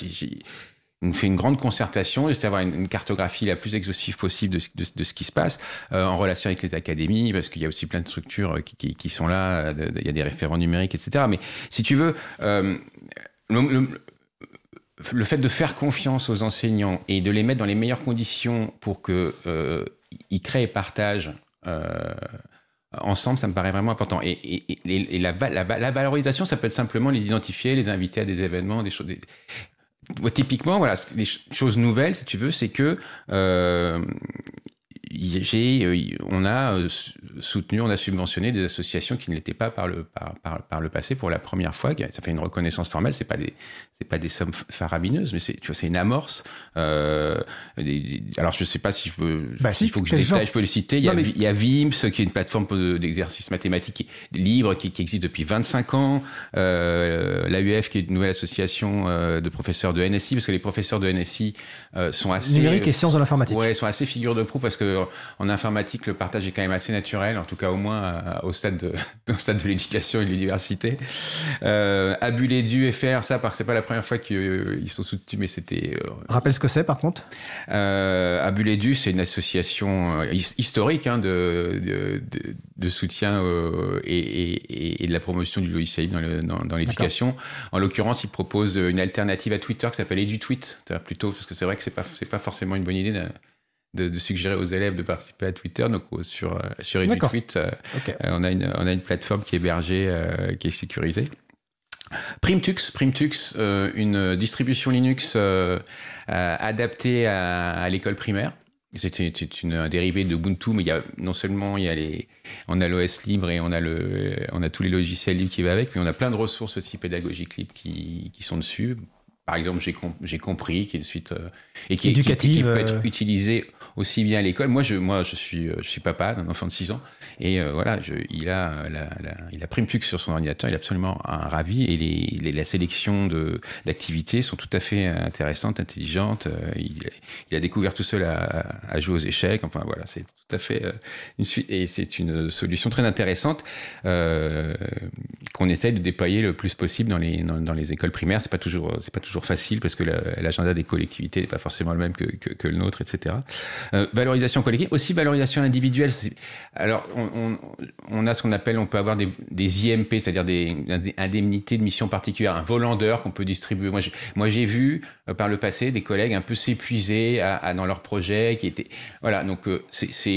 on fait une grande concertation, j'essaie d'avoir une, une cartographie la plus exhaustive possible de, ce- qui se passe, euh, en relation avec les académies, parce qu'il y a aussi plein de structures euh, qui, sont là, euh, il y a des référents numériques, etc. Mais si tu veux, le, fait de faire confiance aux enseignants et de les mettre dans les meilleures conditions pour que euh, ils créent et partagent ensemble, ça me paraît vraiment important. Et, la, va- la va- la valorisation, ça peut être simplement les identifier, les inviter à des événements, des choses. Typiquement, voilà, les ch- choses nouvelles, si tu veux, c'est que euh, on a euh, soutenu, on a subventionné des associations qui ne l'étaient pas par le, par, par, par le passé pour la première fois. Ça fait une reconnaissance formelle. C'est pas des, c'est pas des sommes faramineuses, mais c'est, une amorce. Euh, alors, je sais pas si je peux, Bah si, il faut que je détaille, genre je peux le citer. Il y, a, Non, mais- Vi- il y a VIMS, qui est une plateforme d'exercice mathématique libre qui, qui existe depuis 25 ans. Euh, L'AUF, qui est une nouvelle association euh, de professeurs de NSI, parce que les professeurs de NSI euh, sont assez. Numérique et sciences de l'informatique. Ouais, sont assez figure de proue parce que en informatique, le partage est quand même assez naturel, en tout cas au moins à- au stade de, au stade de l'éducation et de l'université. Euh, Abulé du FR, ça, parce que c'est pas la première fois qu'ils sont soutenus, mais c'était euh, Rappelle ce que c'est, par contre? euh, Abulédu, c'est une association euh, his- historique hein, de, de, de- de soutien euh, et, et- et de la promotion du logiciel dans le- dans, dans l'éducation. En l'occurrence, ils proposent une alternative à Twitter qui s'appelle EduTweet, plutôt parce que c'est vrai que c'est pas c'est pas forcément une bonne idée de, suggérer aux élèves de participer à Twitter. Donc sur euh, sur. EduTweet, euh, euh, on a une on a une plateforme qui est hébergée, qui est sécurisée. Primtux, Primtux, euh, une distribution Linux euh, euh, adaptée à, à l'école primaire. C'est une, une un dérivé de Ubuntu, mais il y a non seulement il y a les, on a l'OS libre et on a le, on a tous les logiciels libres qui va avec, mais on a plein de ressources aussi pédagogiques libres qui, qui sont dessus. Par exemple, j'ai com- compris, qui est une suite euh, et qui, est- qui- qui, Éducative, peut euh. être utilisée aussi bien à l'école. Moi, je, moi, je suis, euh, je suis papa d'un enfant de 6 ans et euh, voilà, je, il a, euh, la, la- il a sur son ordinateur. Il est absolument un ravi et les, les- la sélection de d'activités sont tout à fait intéressantes, intelligentes. Euh, Il, il a découvert tout seul à, à jouer aux échecs. Enfin voilà, c'est tout à fait euh, une suite et c'est une solution très intéressante euh, qu'on essaye de déployer le plus possible dans les dans, dans les écoles primaires. C'est pas toujours c'est pas toujours facile parce que la- l'agenda des collectivités n'est pas forcément le même que, le nôtre, etc. Euh, valorisation collective, aussi valorisation individuelle. Alors on, a ce qu'on appelle, on peut avoir des, IMP, c'est-à-dire des, indemnités de mission particulière, un volandeur qu'on peut distribuer. Moi, j'ai vu euh, par le passé des collègues un peu s'épuiser dans leur projet, qui étaient voilà. Donc euh,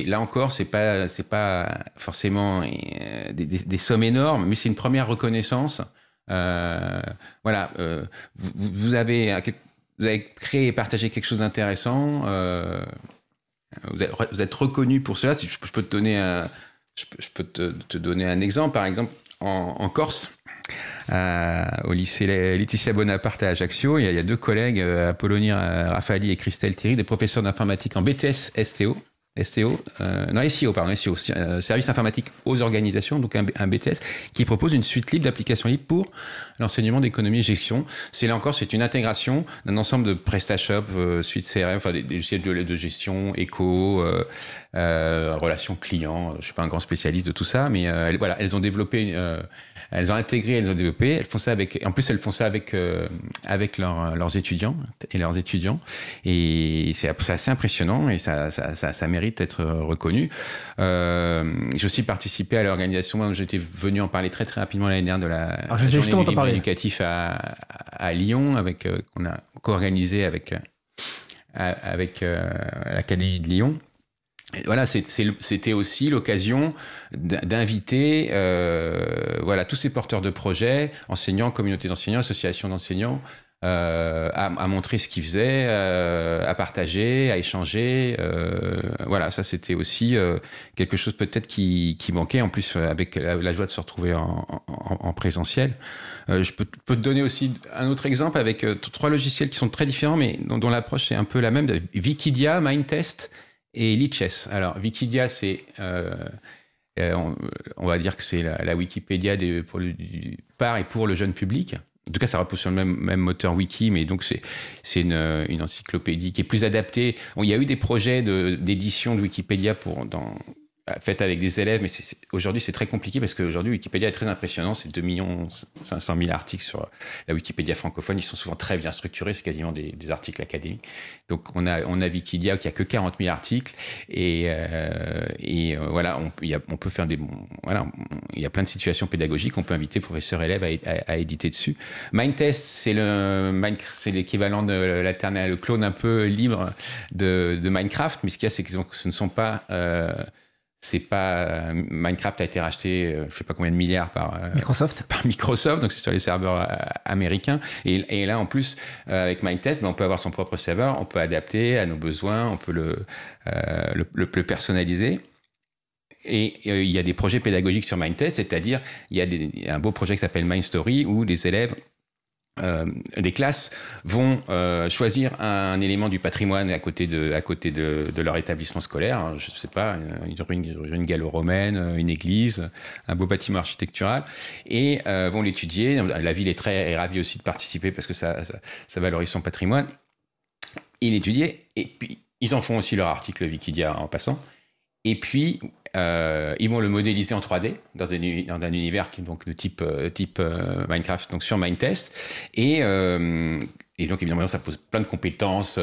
là encore, c'est pas pas forcément des sommes énormes, mais c'est une première reconnaissance. Euh, voilà, euh, vous, vous avez créé et partagé quelque chose d'intéressant. euh, vous, êtes, reconnu pour cela. Si je, peux te donner un, je peux, te, donner un exemple. Par exemple, en, Corse, euh, au lycée Laetitia Bonaparte à Ajaccio, il y a, il y a deux collègues, euh, Apollonie euh, Raffaeli et Christelle Thierry, des professeurs d'informatique en BTS STO. STO, euh, non SEO, pardon, SEO, euh, service informatique aux organisations, donc un, BTS, qui propose une suite libre d'applications libres pour l'enseignement d'économie et gestion. C'est là encore, c'est une intégration d'un ensemble de PrestaShop, euh, suite CRM, enfin des, logiciels de, gestion, éco, euh, relations clients. Je suis pas un grand spécialiste de tout ça, mais voilà, elles ont développé elles ont intégré, elles ont développé. Elles font ça avec, en plus, elles font ça avec euh, avec leur, leurs étudiants et leurs étudiants. Et c'est assez impressionnant et ça, ça, ça, ça mérite d'être reconnu. Euh, j'ai aussi participé à l'organisation. J'étais venu en parler très très rapidement l'année dernière de la Alors, journée justement du livre éducatif à, à Lyon, avec euh, qu'on a co-organisé avec avec euh, l'académie de Lyon. Voilà, c'était aussi l'occasion d'inviter euh, voilà, tous ces porteurs de projets, enseignants, communautés d'enseignants, associations d'enseignants, euh, à, montrer ce qu'ils faisaient, euh, à partager, à échanger. Euh, voilà, ça c'était aussi euh, quelque chose peut-être qui, qui, manquait, en plus avec la, joie de se retrouver en, en, en présentiel. Euh, je peux, te donner aussi un autre exemple avec trois logiciels qui sont très différents, mais dont, dont l'approche est un peu la même, Wikidia, Mindtest et Lichess. Alors, Wikidia, c'est. Euh, on, on, va dire que c'est la, Wikipédia pour le, du, par et pour le jeune public. En tout cas, ça repose sur le même, moteur wiki, mais donc c'est une, encyclopédie qui est plus adaptée. Il y a eu des projets d'édition de, Wikipédia pour dans faite avec des élèves, mais aujourd'hui c'est très compliqué parce qu'aujourd'hui Wikipédia est très impressionnant, c'est 2 500 000 articles sur la Wikipédia francophone, ils sont souvent très bien structurés, c'est quasiment des, articles académiques. Donc on a, on a Wikidia qui a que 40 000 articles. Et, euh, et euh, voilà, on, peut faire des... Voilà, il y a plein de situations pédagogiques, on peut inviter professeurs élèves à, à, éditer dessus. Mindtest, c'est l'équivalent de l'alternat, le clone un peu libre de, de Minecraft, mais ce qu'il y a c'est que ce ne sont pas... Euh, c'est pas Minecraft a été racheté je sais pas combien de milliards par Microsoft. par Microsoft donc c'est sur les serveurs américains. Et, et là en plus avec Mindtest ben, on peut avoir son propre serveur on peut adapter à nos besoins on peut le euh, le, le, le, personnaliser. Et euh, il y a des projets pédagogiques sur Mindtest c'est-à-dire il y a des, il y a un beau projet qui s'appelle Mindstory où les élèves euh, les classes vont euh, choisir un élément du patrimoine à côté de, leur établissement scolaire. Je ne sais pas, une ruine, gallo-romaine, une église, un beau bâtiment architectural, et euh, vont l'étudier. La ville est très ravie aussi de participer parce que ça, ça, ça valorise son patrimoine. Ils l'étudient et puis ils en font aussi leur article Wikidia en passant. Et puis, euh, ils vont le modéliser en 3D dans un, univers qui, donc, de type, euh, euh, Minecraft, donc sur Mindtest. Et, donc, évidemment, ça pose plein de compétences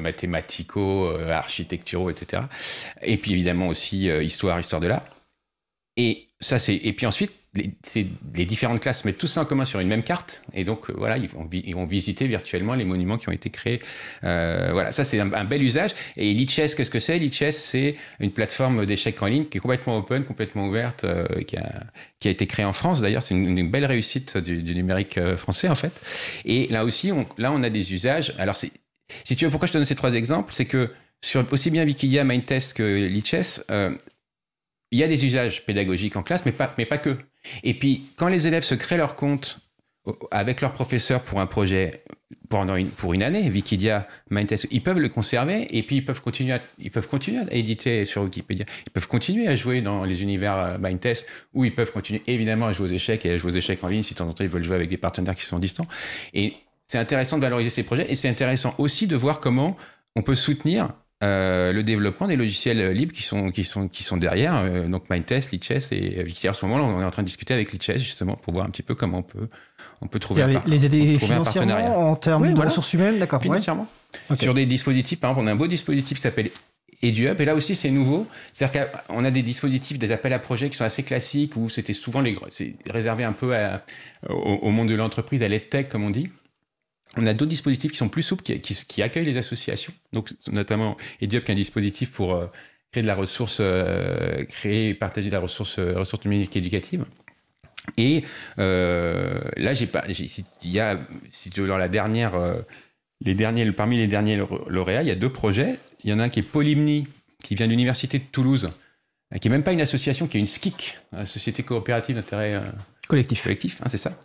mathématico, architecturaux, etc. Et puis, évidemment, aussi histoire, histoire de l'art. Et. Et puis ensuite, les, différentes classes mettent tout ça en commun sur une même carte, et donc voilà, ils vont, visiter virtuellement les monuments qui ont été créés. Euh, voilà, ça c'est un, bel usage. Et Lichess, qu'est-ce que c'est? Lichess, c'est une plateforme d'échecs en ligne qui est complètement open, complètement ouverte, euh, qui, a, été créée en France. D'ailleurs, c'est une, belle réussite du, numérique euh, français en fait. Et là aussi, on, là on a des usages. Alors si tu veux, pourquoi je te donne ces trois exemples, c'est que sur aussi bien Wikidia, Mindtest que Lichess, euh, il y a des usages pédagogiques en classe, mais pas, mais pas que. Et puis, quand les élèves se créent leur compte avec leur professeur pour un projet pendant une, pour une année, Wikidia, Mindtest, ils peuvent le conserver et puis ils peuvent continuer à, ils peuvent continuer à éditer sur Wikipédia. Ils peuvent continuer à jouer dans les univers Mindtest ou ils peuvent continuer évidemment à jouer aux échecs et à jouer aux échecs en ligne si de temps en temps ils veulent jouer avec des partenaires qui sont distants. Et c'est intéressant de valoriser ces projets et c'est intéressant aussi de voir comment on peut soutenir euh, le développement des logiciels libres qui sont qui sont qui sont derrière euh, donc Mindtest, Lichess et Wikidia. En ce moment, on est en train de discuter avec Lichess justement pour voir un petit peu comment on peut on peut trouver un, les, aider financièrement en termes oui, de voilà. ressources humaines, d'accord Financièrement. Ouais. Okay. Sur des dispositifs, par exemple, on a un beau dispositif qui s'appelle EduUp, et là aussi c'est nouveau. C'est-à-dire qu'on a des dispositifs, des appels à projets qui sont assez classiques où c'était souvent les c'est réservé un peu à, au, au, monde de l'entreprise, à l'EdTech comme on dit. On a d'autres dispositifs qui sont plus souples, qui, qui, qui, accueillent les associations, donc notamment EduUp qui est un dispositif pour euh, créer de la ressource, euh, créer et partager de la ressource, euh, ressource numérique éducative. Et euh, là, j'ai pas, il y a, si tu veux, dans la dernière, les derniers, parmi les derniers lauréats, il y a deux projets. Il y en a un qui est Polymni, qui vient de l'université de Toulouse, qui est même pas une association, qui est une SKIC, Société coopérative d'intérêt collectif. Collectif, hein, c'est ça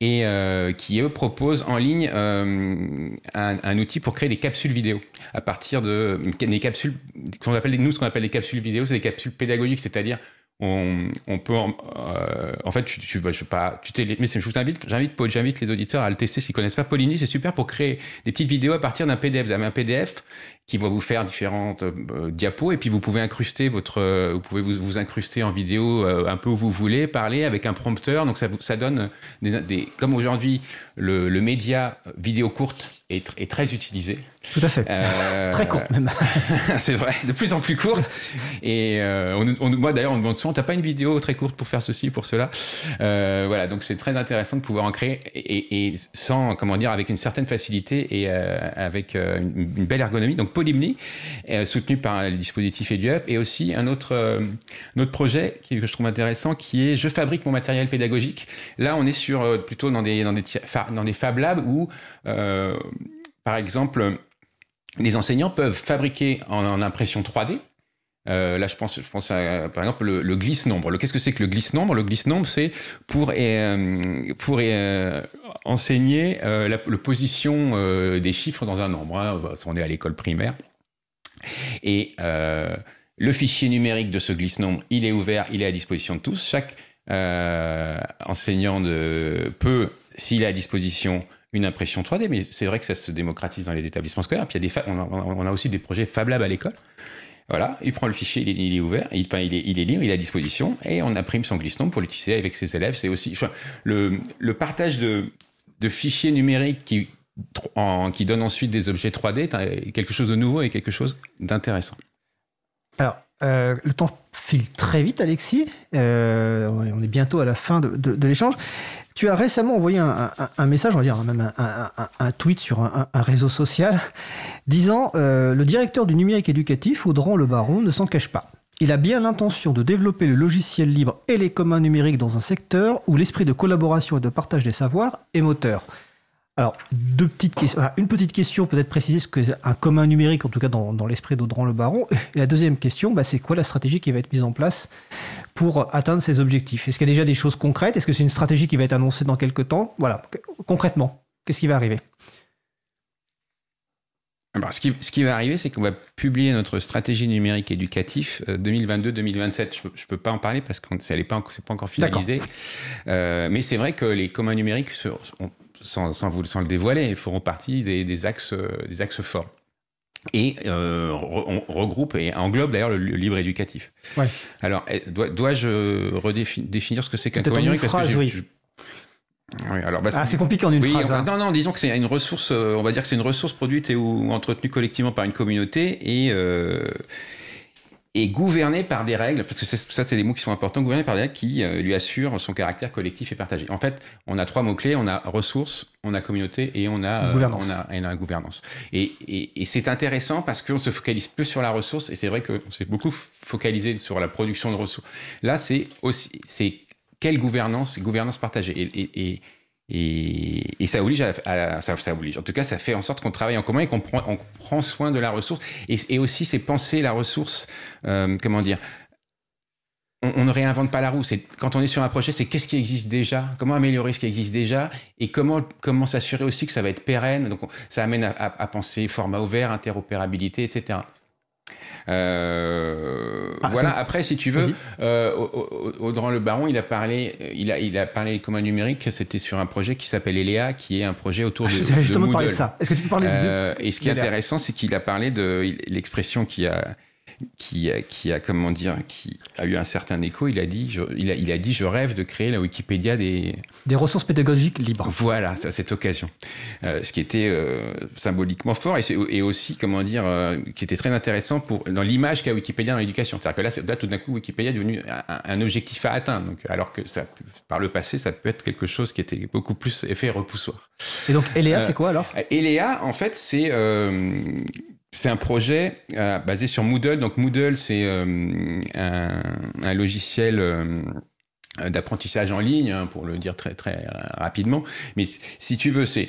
et euh, qui eux proposent en ligne euh, un, outil pour créer des capsules vidéo. À partir de des capsules qu'on appelle nous ce qu'on appelle les capsules vidéo c'est des capsules pédagogiques. C'est-à-dire on, peut en, euh, en fait tu, tu, je sais pas mais je vous invite j'invite j'invite les auditeurs à le tester s'ils connaissent pas Polini c'est super pour créer des petites vidéos à partir d'un PDF vous avez un PDF qui va vous faire différentes euh, diapos. Et puis vous pouvez incruster votre euh, vous pouvez vous, vous incruster en vidéo euh, un peu où vous voulez parler avec un prompteur. Donc ça vous ça donne des, des comme aujourd'hui le, le, média vidéo courte est, est, très utilisé. Tout à fait. Euh, très courte même. C'est vrai de plus en plus courte. Et on, on, moi d'ailleurs on me demande souvent t'as pas une vidéo très courte pour faire ceci pour cela? Voilà donc c'est très intéressant de pouvoir en créer et, et, sans comment dire avec une certaine facilité et avec une, une belle ergonomie. Donc Polymni, euh, soutenu par le dispositif EduUp, et aussi un autre, euh, un autre projet que je trouve intéressant qui est Je fabrique mon matériel pédagogique. Là, on est sur, euh, plutôt dans des, dans des, dans des Fab Labs où, euh, par exemple, les enseignants peuvent fabriquer en, impression 3D euh, là, je pense, je pense à, par exemple, le, glisse-nombre. Qu'est-ce que c'est que le glisse-nombre? Le glisse-nombre, c'est pour, euh, pour enseigner la, position des chiffres dans un nombre. Hein. On est à l'école primaire. Et le fichier numérique de ce glisse-nombre, il est ouvert, il est à disposition de tous. Chaque enseignant peut, s'il est à disposition, une impression 3D, mais c'est vrai que ça se démocratise dans les établissements scolaires. Puis il y a des on, a, on a aussi des projets Fab Lab à l'école. Voilà, il prend le fichier, il est, il ouvert, il, est, il est libre, il est à disposition, et on imprime son glisse-nombre pour l'utiliser avec ses élèves. C'est aussi le, partage de, fichiers numériques qui, en, qui donne ensuite des objets 3D, quelque chose de nouveau et quelque chose d'intéressant. Alors, euh, le temps file très vite, Alexis. Euh, on est bientôt à la fin de l'échange. Tu as récemment envoyé un, message, on va dire même un, un tweet sur un, réseau social, disant euh, Le directeur du numérique éducatif, Audran Le Baron, ne s'en cache pas. Il a bien l'intention de développer le logiciel libre et les communs numériques dans un secteur où l'esprit de collaboration et de partage des savoirs est moteur. Alors, deux petites questions. une petite question, peut-être préciser ce qu'est un commun numérique, en tout cas dans, dans l'esprit d'Audran Le Baron. Et la deuxième question, bah, c'est quoi la stratégie qui va être mise en place pour atteindre ces objectifs? Est-ce qu'il y a déjà des choses concrètes? Est-ce que c'est une stratégie qui va être annoncée dans quelques temps? Voilà, concrètement, qu'est-ce qui va arriver? Alors, ce, qui, ce qui va arriver, c'est qu'on va publier notre stratégie numérique éducatif 2022-2027. Je ne peux pas en parler parce que ce n'est pas, pas encore finalisé. Euh, mais c'est vrai que les communs numériques sont, sans, sans, vous, sans le dévoiler, feront partie des, des, axes, des axes forts. Et euh, on regroupe et englobe d'ailleurs le, le, libre éducatif. Ouais. Alors, dois-je dois redéfinir ce que c'est qu'un numérique parce que oui. je, oui, alors bah, ah, c'est compliqué en une oui, phrase. On, hein. Non, non, disons que c'est une ressource, on va dire que c'est une ressource produite et ou entretenue collectivement par une communauté et euh, est gouverné par des règles, parce que ça, c'est les mots qui sont importants, gouverné par des règles qui euh, lui assurent son caractère collectif et partagé. En fait, on a trois mots-clés, on a ressources, on a communauté et on a, euh, on a, et on a gouvernance. Et, et, et c'est intéressant parce qu'on se focalise plus sur la ressource, et c'est vrai qu'on s'est beaucoup focalisé sur la production de ressources. Là, c'est aussi, c'est quelle gouvernance, gouvernance partagée. Et, et et, ça oblige à, à, ça, ça, oblige. En tout cas, ça fait en sorte qu'on travaille en commun et qu'on prend, on prend soin de la ressource. Et, aussi, c'est penser la ressource, euh, comment dire, on, ne réinvente pas la roue. C'est quand on est sur un projet, c'est qu'est-ce qui existe déjà, comment améliorer ce qui existe déjà, et comment comment s'assurer aussi que ça va être pérenne? Donc, on, ça amène à, à, penser format ouvert, interopérabilité, etc. Euh, ah, voilà. Après, si tu veux, euh, Audran Le Baron, il a parlé, il a, il a parlé des communs numériques. C'était sur un projet qui s'appelle ELEA, qui est un projet autour ah, de, justement de parler de ça. Est-ce que tu peux parler euh, de Et ce qui est intéressant, c'est qu'il a parlé de l'expression qui a qui a, qui a comment dire qui a eu un certain écho. Il a dit je, il, a, il a dit je rêve de créer la Wikipédia des des ressources pédagogiques libres. Voilà à cette occasion. Euh, ce qui était euh, symboliquement fort et, et, aussi comment dire euh, qui était très intéressant pour dans l'image qu'a Wikipédia dans l'éducation. C'est-à-dire que là, là tout d'un coup Wikipédia est devenu un, un, objectif à atteindre. Donc alors que ça par le passé ça peut être quelque chose qui était beaucoup plus effet repoussoir. Et donc Eléa c'est quoi alors? Eléa en fait c'est c'est un projet euh, basé sur Moodle. Donc Moodle, c'est euh, un, logiciel euh, d'apprentissage en ligne, hein, pour le dire très très rapidement. Mais si tu veux, c'est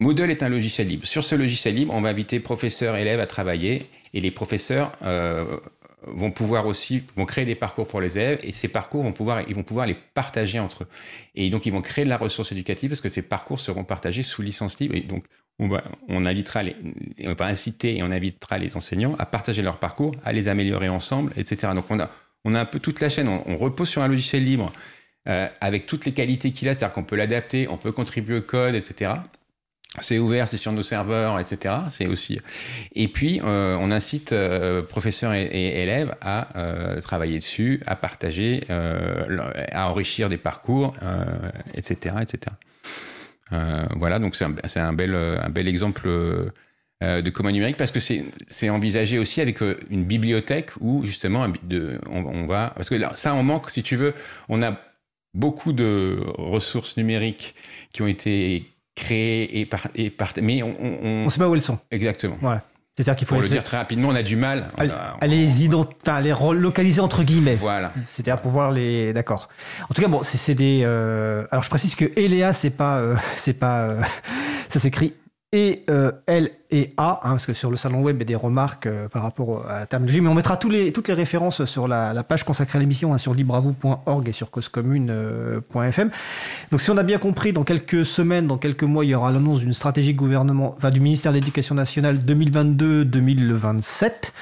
Moodle est un logiciel libre. Sur ce logiciel libre, on va inviter professeurs, élèves à travailler, et les professeurs vont pouvoir aussi vont créer des parcours pour les élèves et ces parcours vont pouvoir ils vont pouvoir les partager entre eux et donc ils vont créer de la ressource éducative parce que ces parcours seront partagés sous licence libre donc on invitera les on va inciter et on invitera les enseignants à partager leur parcours à les améliorer ensemble etc donc on a un peu toute la chaîne on, repose sur un logiciel libre euh, avec toutes les qualités qu'il a c'est-à-dire qu'on peut l'adapter on peut contribuer au code etc c'est ouvert, c'est sur nos serveurs, etc. C'est aussi. Et puis, euh, on incite euh, professeurs et, élèves à travailler dessus, à partager, à enrichir des parcours, etc., etc. voilà, donc c'est un, bel, un bel exemple de commun numérique parce que c'est envisagé aussi avec une bibliothèque où justement de, on, va parce que là, ça on manque si tu veux on a beaucoup de ressources numériques qui ont été créer et, par, et mais on, on, on, sait pas où elles sont. Exactement. Voilà. C'est-à-dire qu'il faut pour le dire très rapidement, on a du mal à, les, enfin, les relocaliser entre guillemets. Voilà. C'est-à-dire pouvoir les. D'accord. En tout cas, bon, c'est des. Euh... Alors, je précise que Eléa, c'est pas, euh, c'est pas, euh... ça s'écrit et euh, L et A, hein, parce que sur le salon web, il y a des remarques euh, par rapport à la terminologie, mais on mettra toutes les références sur la, page consacrée à l'émission, hein, sur libravou.org et sur causecommune.fm. Donc si on a bien compris, dans quelques semaines, dans quelques mois, il y aura l'annonce d'une stratégie gouvernement, enfin, du ministère de l'Éducation nationale 2022-2027.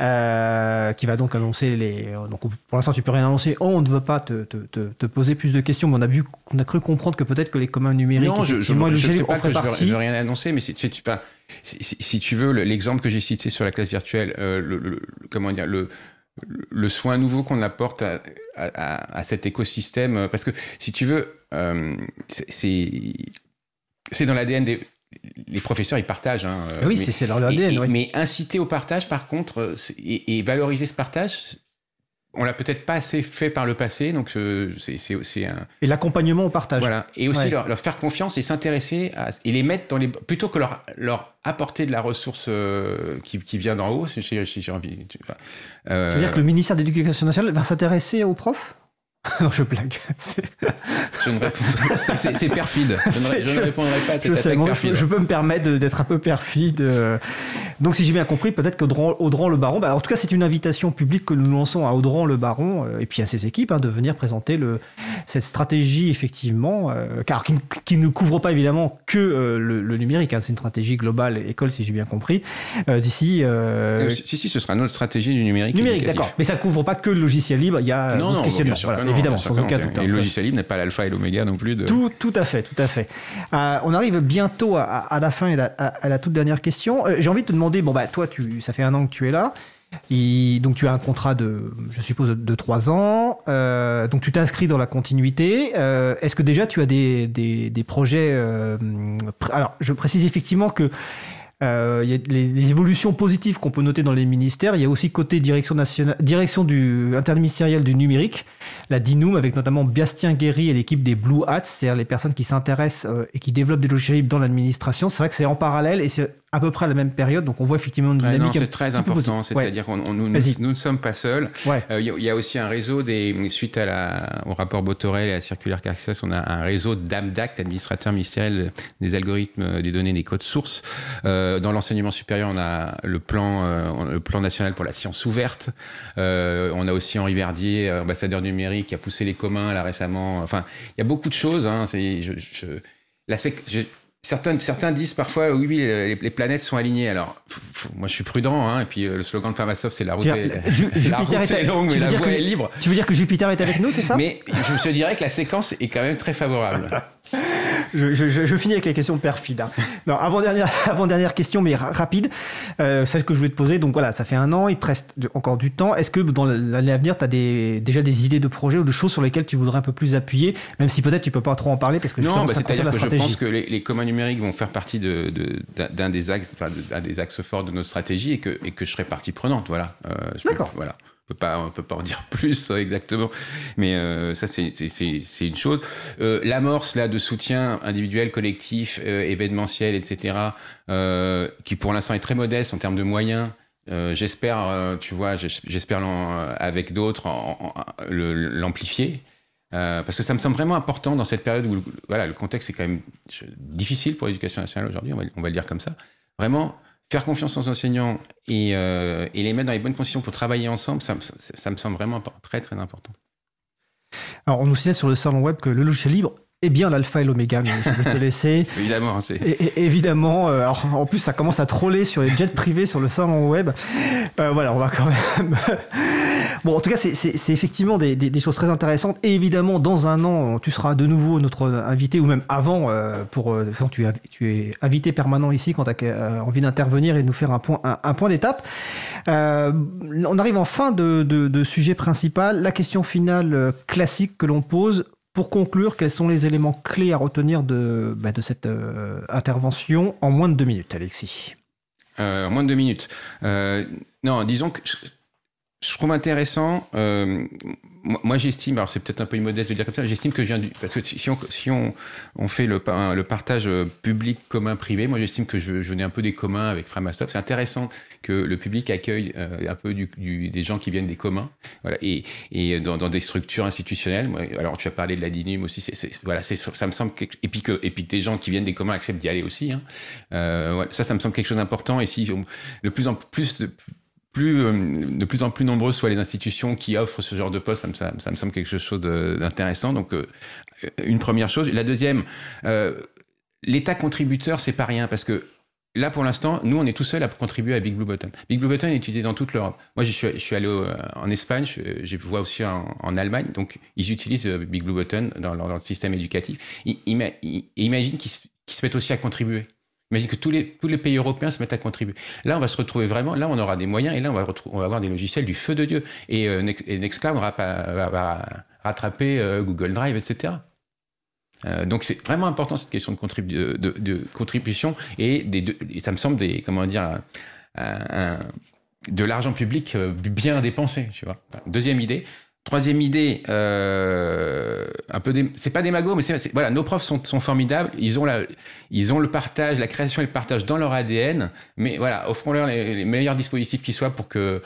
Euh, qui va donc annoncer les. Donc pour l'instant, tu peux rien annoncer. Oh, on ne veut pas te, te, te, poser plus de questions, mais on a, vu, on a cru comprendre que peut-être que les communs numériques. Non, je ne sais pas que je veux, veux, rien annoncer, mais si, si, si, tu veux, l'exemple que j'ai cité sur la classe virtuelle, euh, le, comment dire, le, le soin nouveau qu'on apporte à, à, à, cet écosystème, euh, parce que si tu veux, euh, c'est dans l'ADN des les professeurs, ils partagent. Hein, ah oui, c'est leur ADN. Mais inciter au partage, par contre, et, valoriser ce partage, on l'a peut-être pas assez fait par le passé, donc c'est un. Et l'accompagnement au partage. Voilà. Et aussi leur, leur, faire confiance et s'intéresser à et les mettre dans les plutôt que leur leur apporter de la ressource euh, qui, qui, vient d'en haut. Si j'ai envie. Tu, euh... tu veux dire que le ministère de l'Éducation nationale va s'intéresser aux profs? non, je blague. je ne répondrai. C'est perfide. Je ne, répondrai pas à cette attaque perfide. Je, peux me permettre d'être un peu perfide. Euh. Donc, si j'ai bien compris, peut-être qu'Audran le Baron, bah, en tout cas, c'est une invitation publique que nous lançons à Audran le Baron euh, et puis à ses équipes hein, de venir présenter le, cette stratégie, effectivement, euh, car qui, ne couvre pas évidemment que le, numérique. Hein, c'est une stratégie globale école, si j'ai bien compris. D'ici. Si, si, ce sera notre stratégie du numérique. Numérique, d'accord. Mais ça ne couvre pas que le logiciel libre. Il y a non, non, questionnement. Voilà évidemment, sans aucun doute. Et le logiciel libre n'est pas l'alpha et l'oméga non plus. De... Tout, tout à fait, tout à fait. Euh, on arrive bientôt à, à, la fin et à, la toute dernière question. Euh, j'ai envie de te demander, bon bah toi, tu, ça fait un an que tu es là. Et donc tu as un contrat de, je suppose, de trois ans. Euh, donc tu t'inscris dans la continuité. Est-ce que déjà tu as des, des, des projets Alors je précise effectivement que euh, il y a les, évolutions positives qu'on peut noter dans les ministères. Il y a aussi côté direction nationale, direction du interministérielle du numérique, la DINUM, avec notamment Bastien Guéry et l'équipe des Blue Hats, c'est-à-dire les personnes qui s'intéressent euh, et qui développent des logiciels libres dans l'administration. C'est vrai que c'est en parallèle et c'est à peu près à la même période, donc on voit effectivement une dynamique. c'est très important, c'est-à-dire qu'on nous, nous, ne sommes pas seuls. Euh, il y, a aussi un réseau, des, suite à la, au rapport Botorel et à la circulaire Carcassonne, on a un réseau d'AMDAC, administrateurs ministériels des algorithmes, des données, des codes sources. Euh, dans l'enseignement supérieur, on a le plan, euh, le plan national pour la science ouverte. on a aussi Henri Verdier, ambassadeur numérique, qui a poussé les communs là récemment. Enfin, il y a beaucoup de choses. Hein, je, je, la je, Certains, certains disent parfois oui, oui les, planètes sont alignées. Alors, moi je suis prudent, hein, et puis euh, le slogan de Pharmasoft c'est la route, est, la route est, longue, mais la voie est libre. Tu veux dire que Jupiter est avec nous, c'est ça? Mais je te dirais que la séquence est quand même très favorable. je, finis avec les questions perfides. Hein. Non, avant-dernière, avant-dernière question, mais rapide. Euh, celle que je voulais te poser. Donc voilà, ça fait un an, il te reste encore du temps. Est-ce que dans l'année à venir, tu as des, déjà des idées de projets ou de choses sur lesquelles tu voudrais un peu plus appuyer, même si peut-être tu peux pas trop en parler parce que non, bah, c'est-à-dire que je pense que les, communs numériques vont faire partie de, d'un des axes, enfin, d'un des axes forts de notre stratégie et que, et que je serai partie prenante. Voilà. Euh, D'accord. Voilà peut pas, on peut pas en dire plus exactement, mais euh, ça c'est une chose. Euh, L'amorce là de soutien individuel, collectif, euh, événementiel, etc., qui pour l'instant est très modeste en termes de moyens. J'espère, tu vois, j'espère avec d'autres l'amplifier. parce que ça me semble vraiment important dans cette période où voilà, le contexte est quand même difficile pour l'éducation nationale aujourd'hui, on va, on va le dire comme ça. Vraiment, faire confiance aux enseignants et, et, les mettre dans les bonnes conditions pour travailler ensemble, ça, ça me semble vraiment très très important. Alors, on nous signale sur le salon web que le logiciel libre est bien l'alpha et l'oméga, mais je vais te laisser. évidemment, c'est. évidemment, euh, en plus, ça commence à troller sur les jets privés sur le salon web. Euh, voilà, on va quand même. Bon, en tout cas, c'est effectivement des, choses très intéressantes. Et évidemment, dans un an, tu seras de nouveau notre invité, ou même avant, euh, pour. tu, es, tu es invité permanent ici quand tu as envie d'intervenir et de nous faire un point, d'étape. on arrive en fin de, sujet principal. La question finale classique que l'on pose pour conclure, quels sont les éléments clés à retenir de, bah, cette euh, intervention en moins de deux minutes, Alexis? Euh, En moins de deux minutes. Euh, non, disons que je trouve intéressant. Euh, moi, j'estime, alors c'est peut-être un peu immodeste de dire comme ça, j'estime que je viens du. Parce que si on, on, on fait le, partage euh, public, commun, privé, moi j'estime que je, je, venais un peu des communs avec Framasoft. C'est intéressant que le public accueille euh, un peu des gens qui viennent des communs. Voilà, et, dans, des structures institutionnelles. Alors tu as parlé de la DINUM aussi, voilà, ça me semble. Et puis, que, et puis des gens qui viennent des communs acceptent d'y aller aussi. Hein. Ça, ça me semble quelque chose d'important. Et si le plus en plus euh, de plus en plus nombreuses soient les institutions qui offrent ce genre de poste, ça me, semble quelque chose d'intéressant. Donc, euh, une première chose. La deuxième, euh, l'État contributeur, c'est pas rien parce que là, pour l'instant, nous, on est tout seul à contribuer à Big Blue Button. Big Blue Button est utilisé dans toute l'Europe. Moi, je suis, allé en Espagne, je, je, vois aussi en, Allemagne. Donc, ils utilisent Big Blue Button dans leur, système éducatif. imagine qu'ils se mettent aussi à contribuer. Imagine que tous les, tous les pays européens se mettent à contribuer. Là, on va se retrouver vraiment, là, on aura des moyens et là, on va, on va avoir des logiciels du feu de Dieu. Et, euh, Nextcloud va, rattraper euh, Google Drive, etc. Euh, donc c'est vraiment important cette question de, contribution et, des, ça me semble des, comment dire, de l'argent public bien dépensé. Deuxième idée, Troisième idée, euh, un peu, c'est pas des magots, mais c'est, voilà, nos profs sont, sont, formidables. Ils ont la, ils ont le partage, la création et le partage dans leur ADN. Mais voilà, offrons-leur les, meilleurs dispositifs qui soient pour que,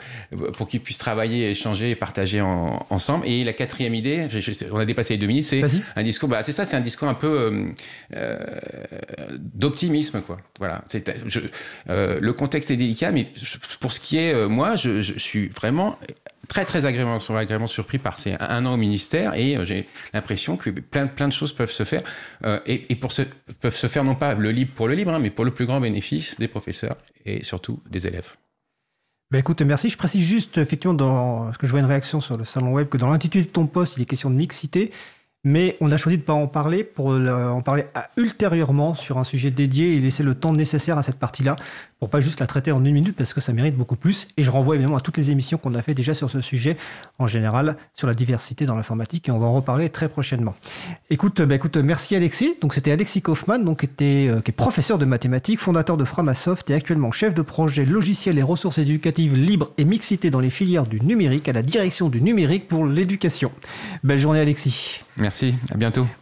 pour qu'ils puissent travailler, échanger et partager ensemble. Et la quatrième idée, on a dépassé les deux minutes, c'est un discours. Bah, c'est ça, c'est un discours un peu euh, euh d'optimisme, quoi. Voilà. C'est, je, euh, le contexte est délicat, mais pour ce qui est euh, moi, je, je suis vraiment très très agréablement, surpris par ces un an au ministère et euh, j'ai l'impression que plein, plein de choses peuvent se faire euh, et, peuvent se faire non pas le libre pour le libre, hein, mais pour le plus grand bénéfice des professeurs et surtout des élèves. Ben écoute, merci. Je précise juste, effectivement, dans ce que je vois une réaction sur le salon web, que dans l'intitulé de ton poste, il est question de mixité. Mais on a choisi de ne pas en parler pour en parler ultérieurement sur un sujet dédié et laisser le temps nécessaire à cette partie-là pour pas juste la traiter en une minute parce que ça mérite beaucoup plus. Et je renvoie évidemment à toutes les émissions qu'on a fait déjà sur ce sujet en général sur la diversité dans l'informatique et on va en reparler très prochainement. Écoute, bah écoute, merci Alexis. Donc c'était Alexis Kaufmann, donc était, euh, qui est professeur de mathématiques, fondateur de Framasoft et actuellement chef de projet logiciel et ressources éducatives libres et mixité dans les filières du numérique à la direction du numérique pour l'éducation. Belle journée Alexis. Merci, à bientôt.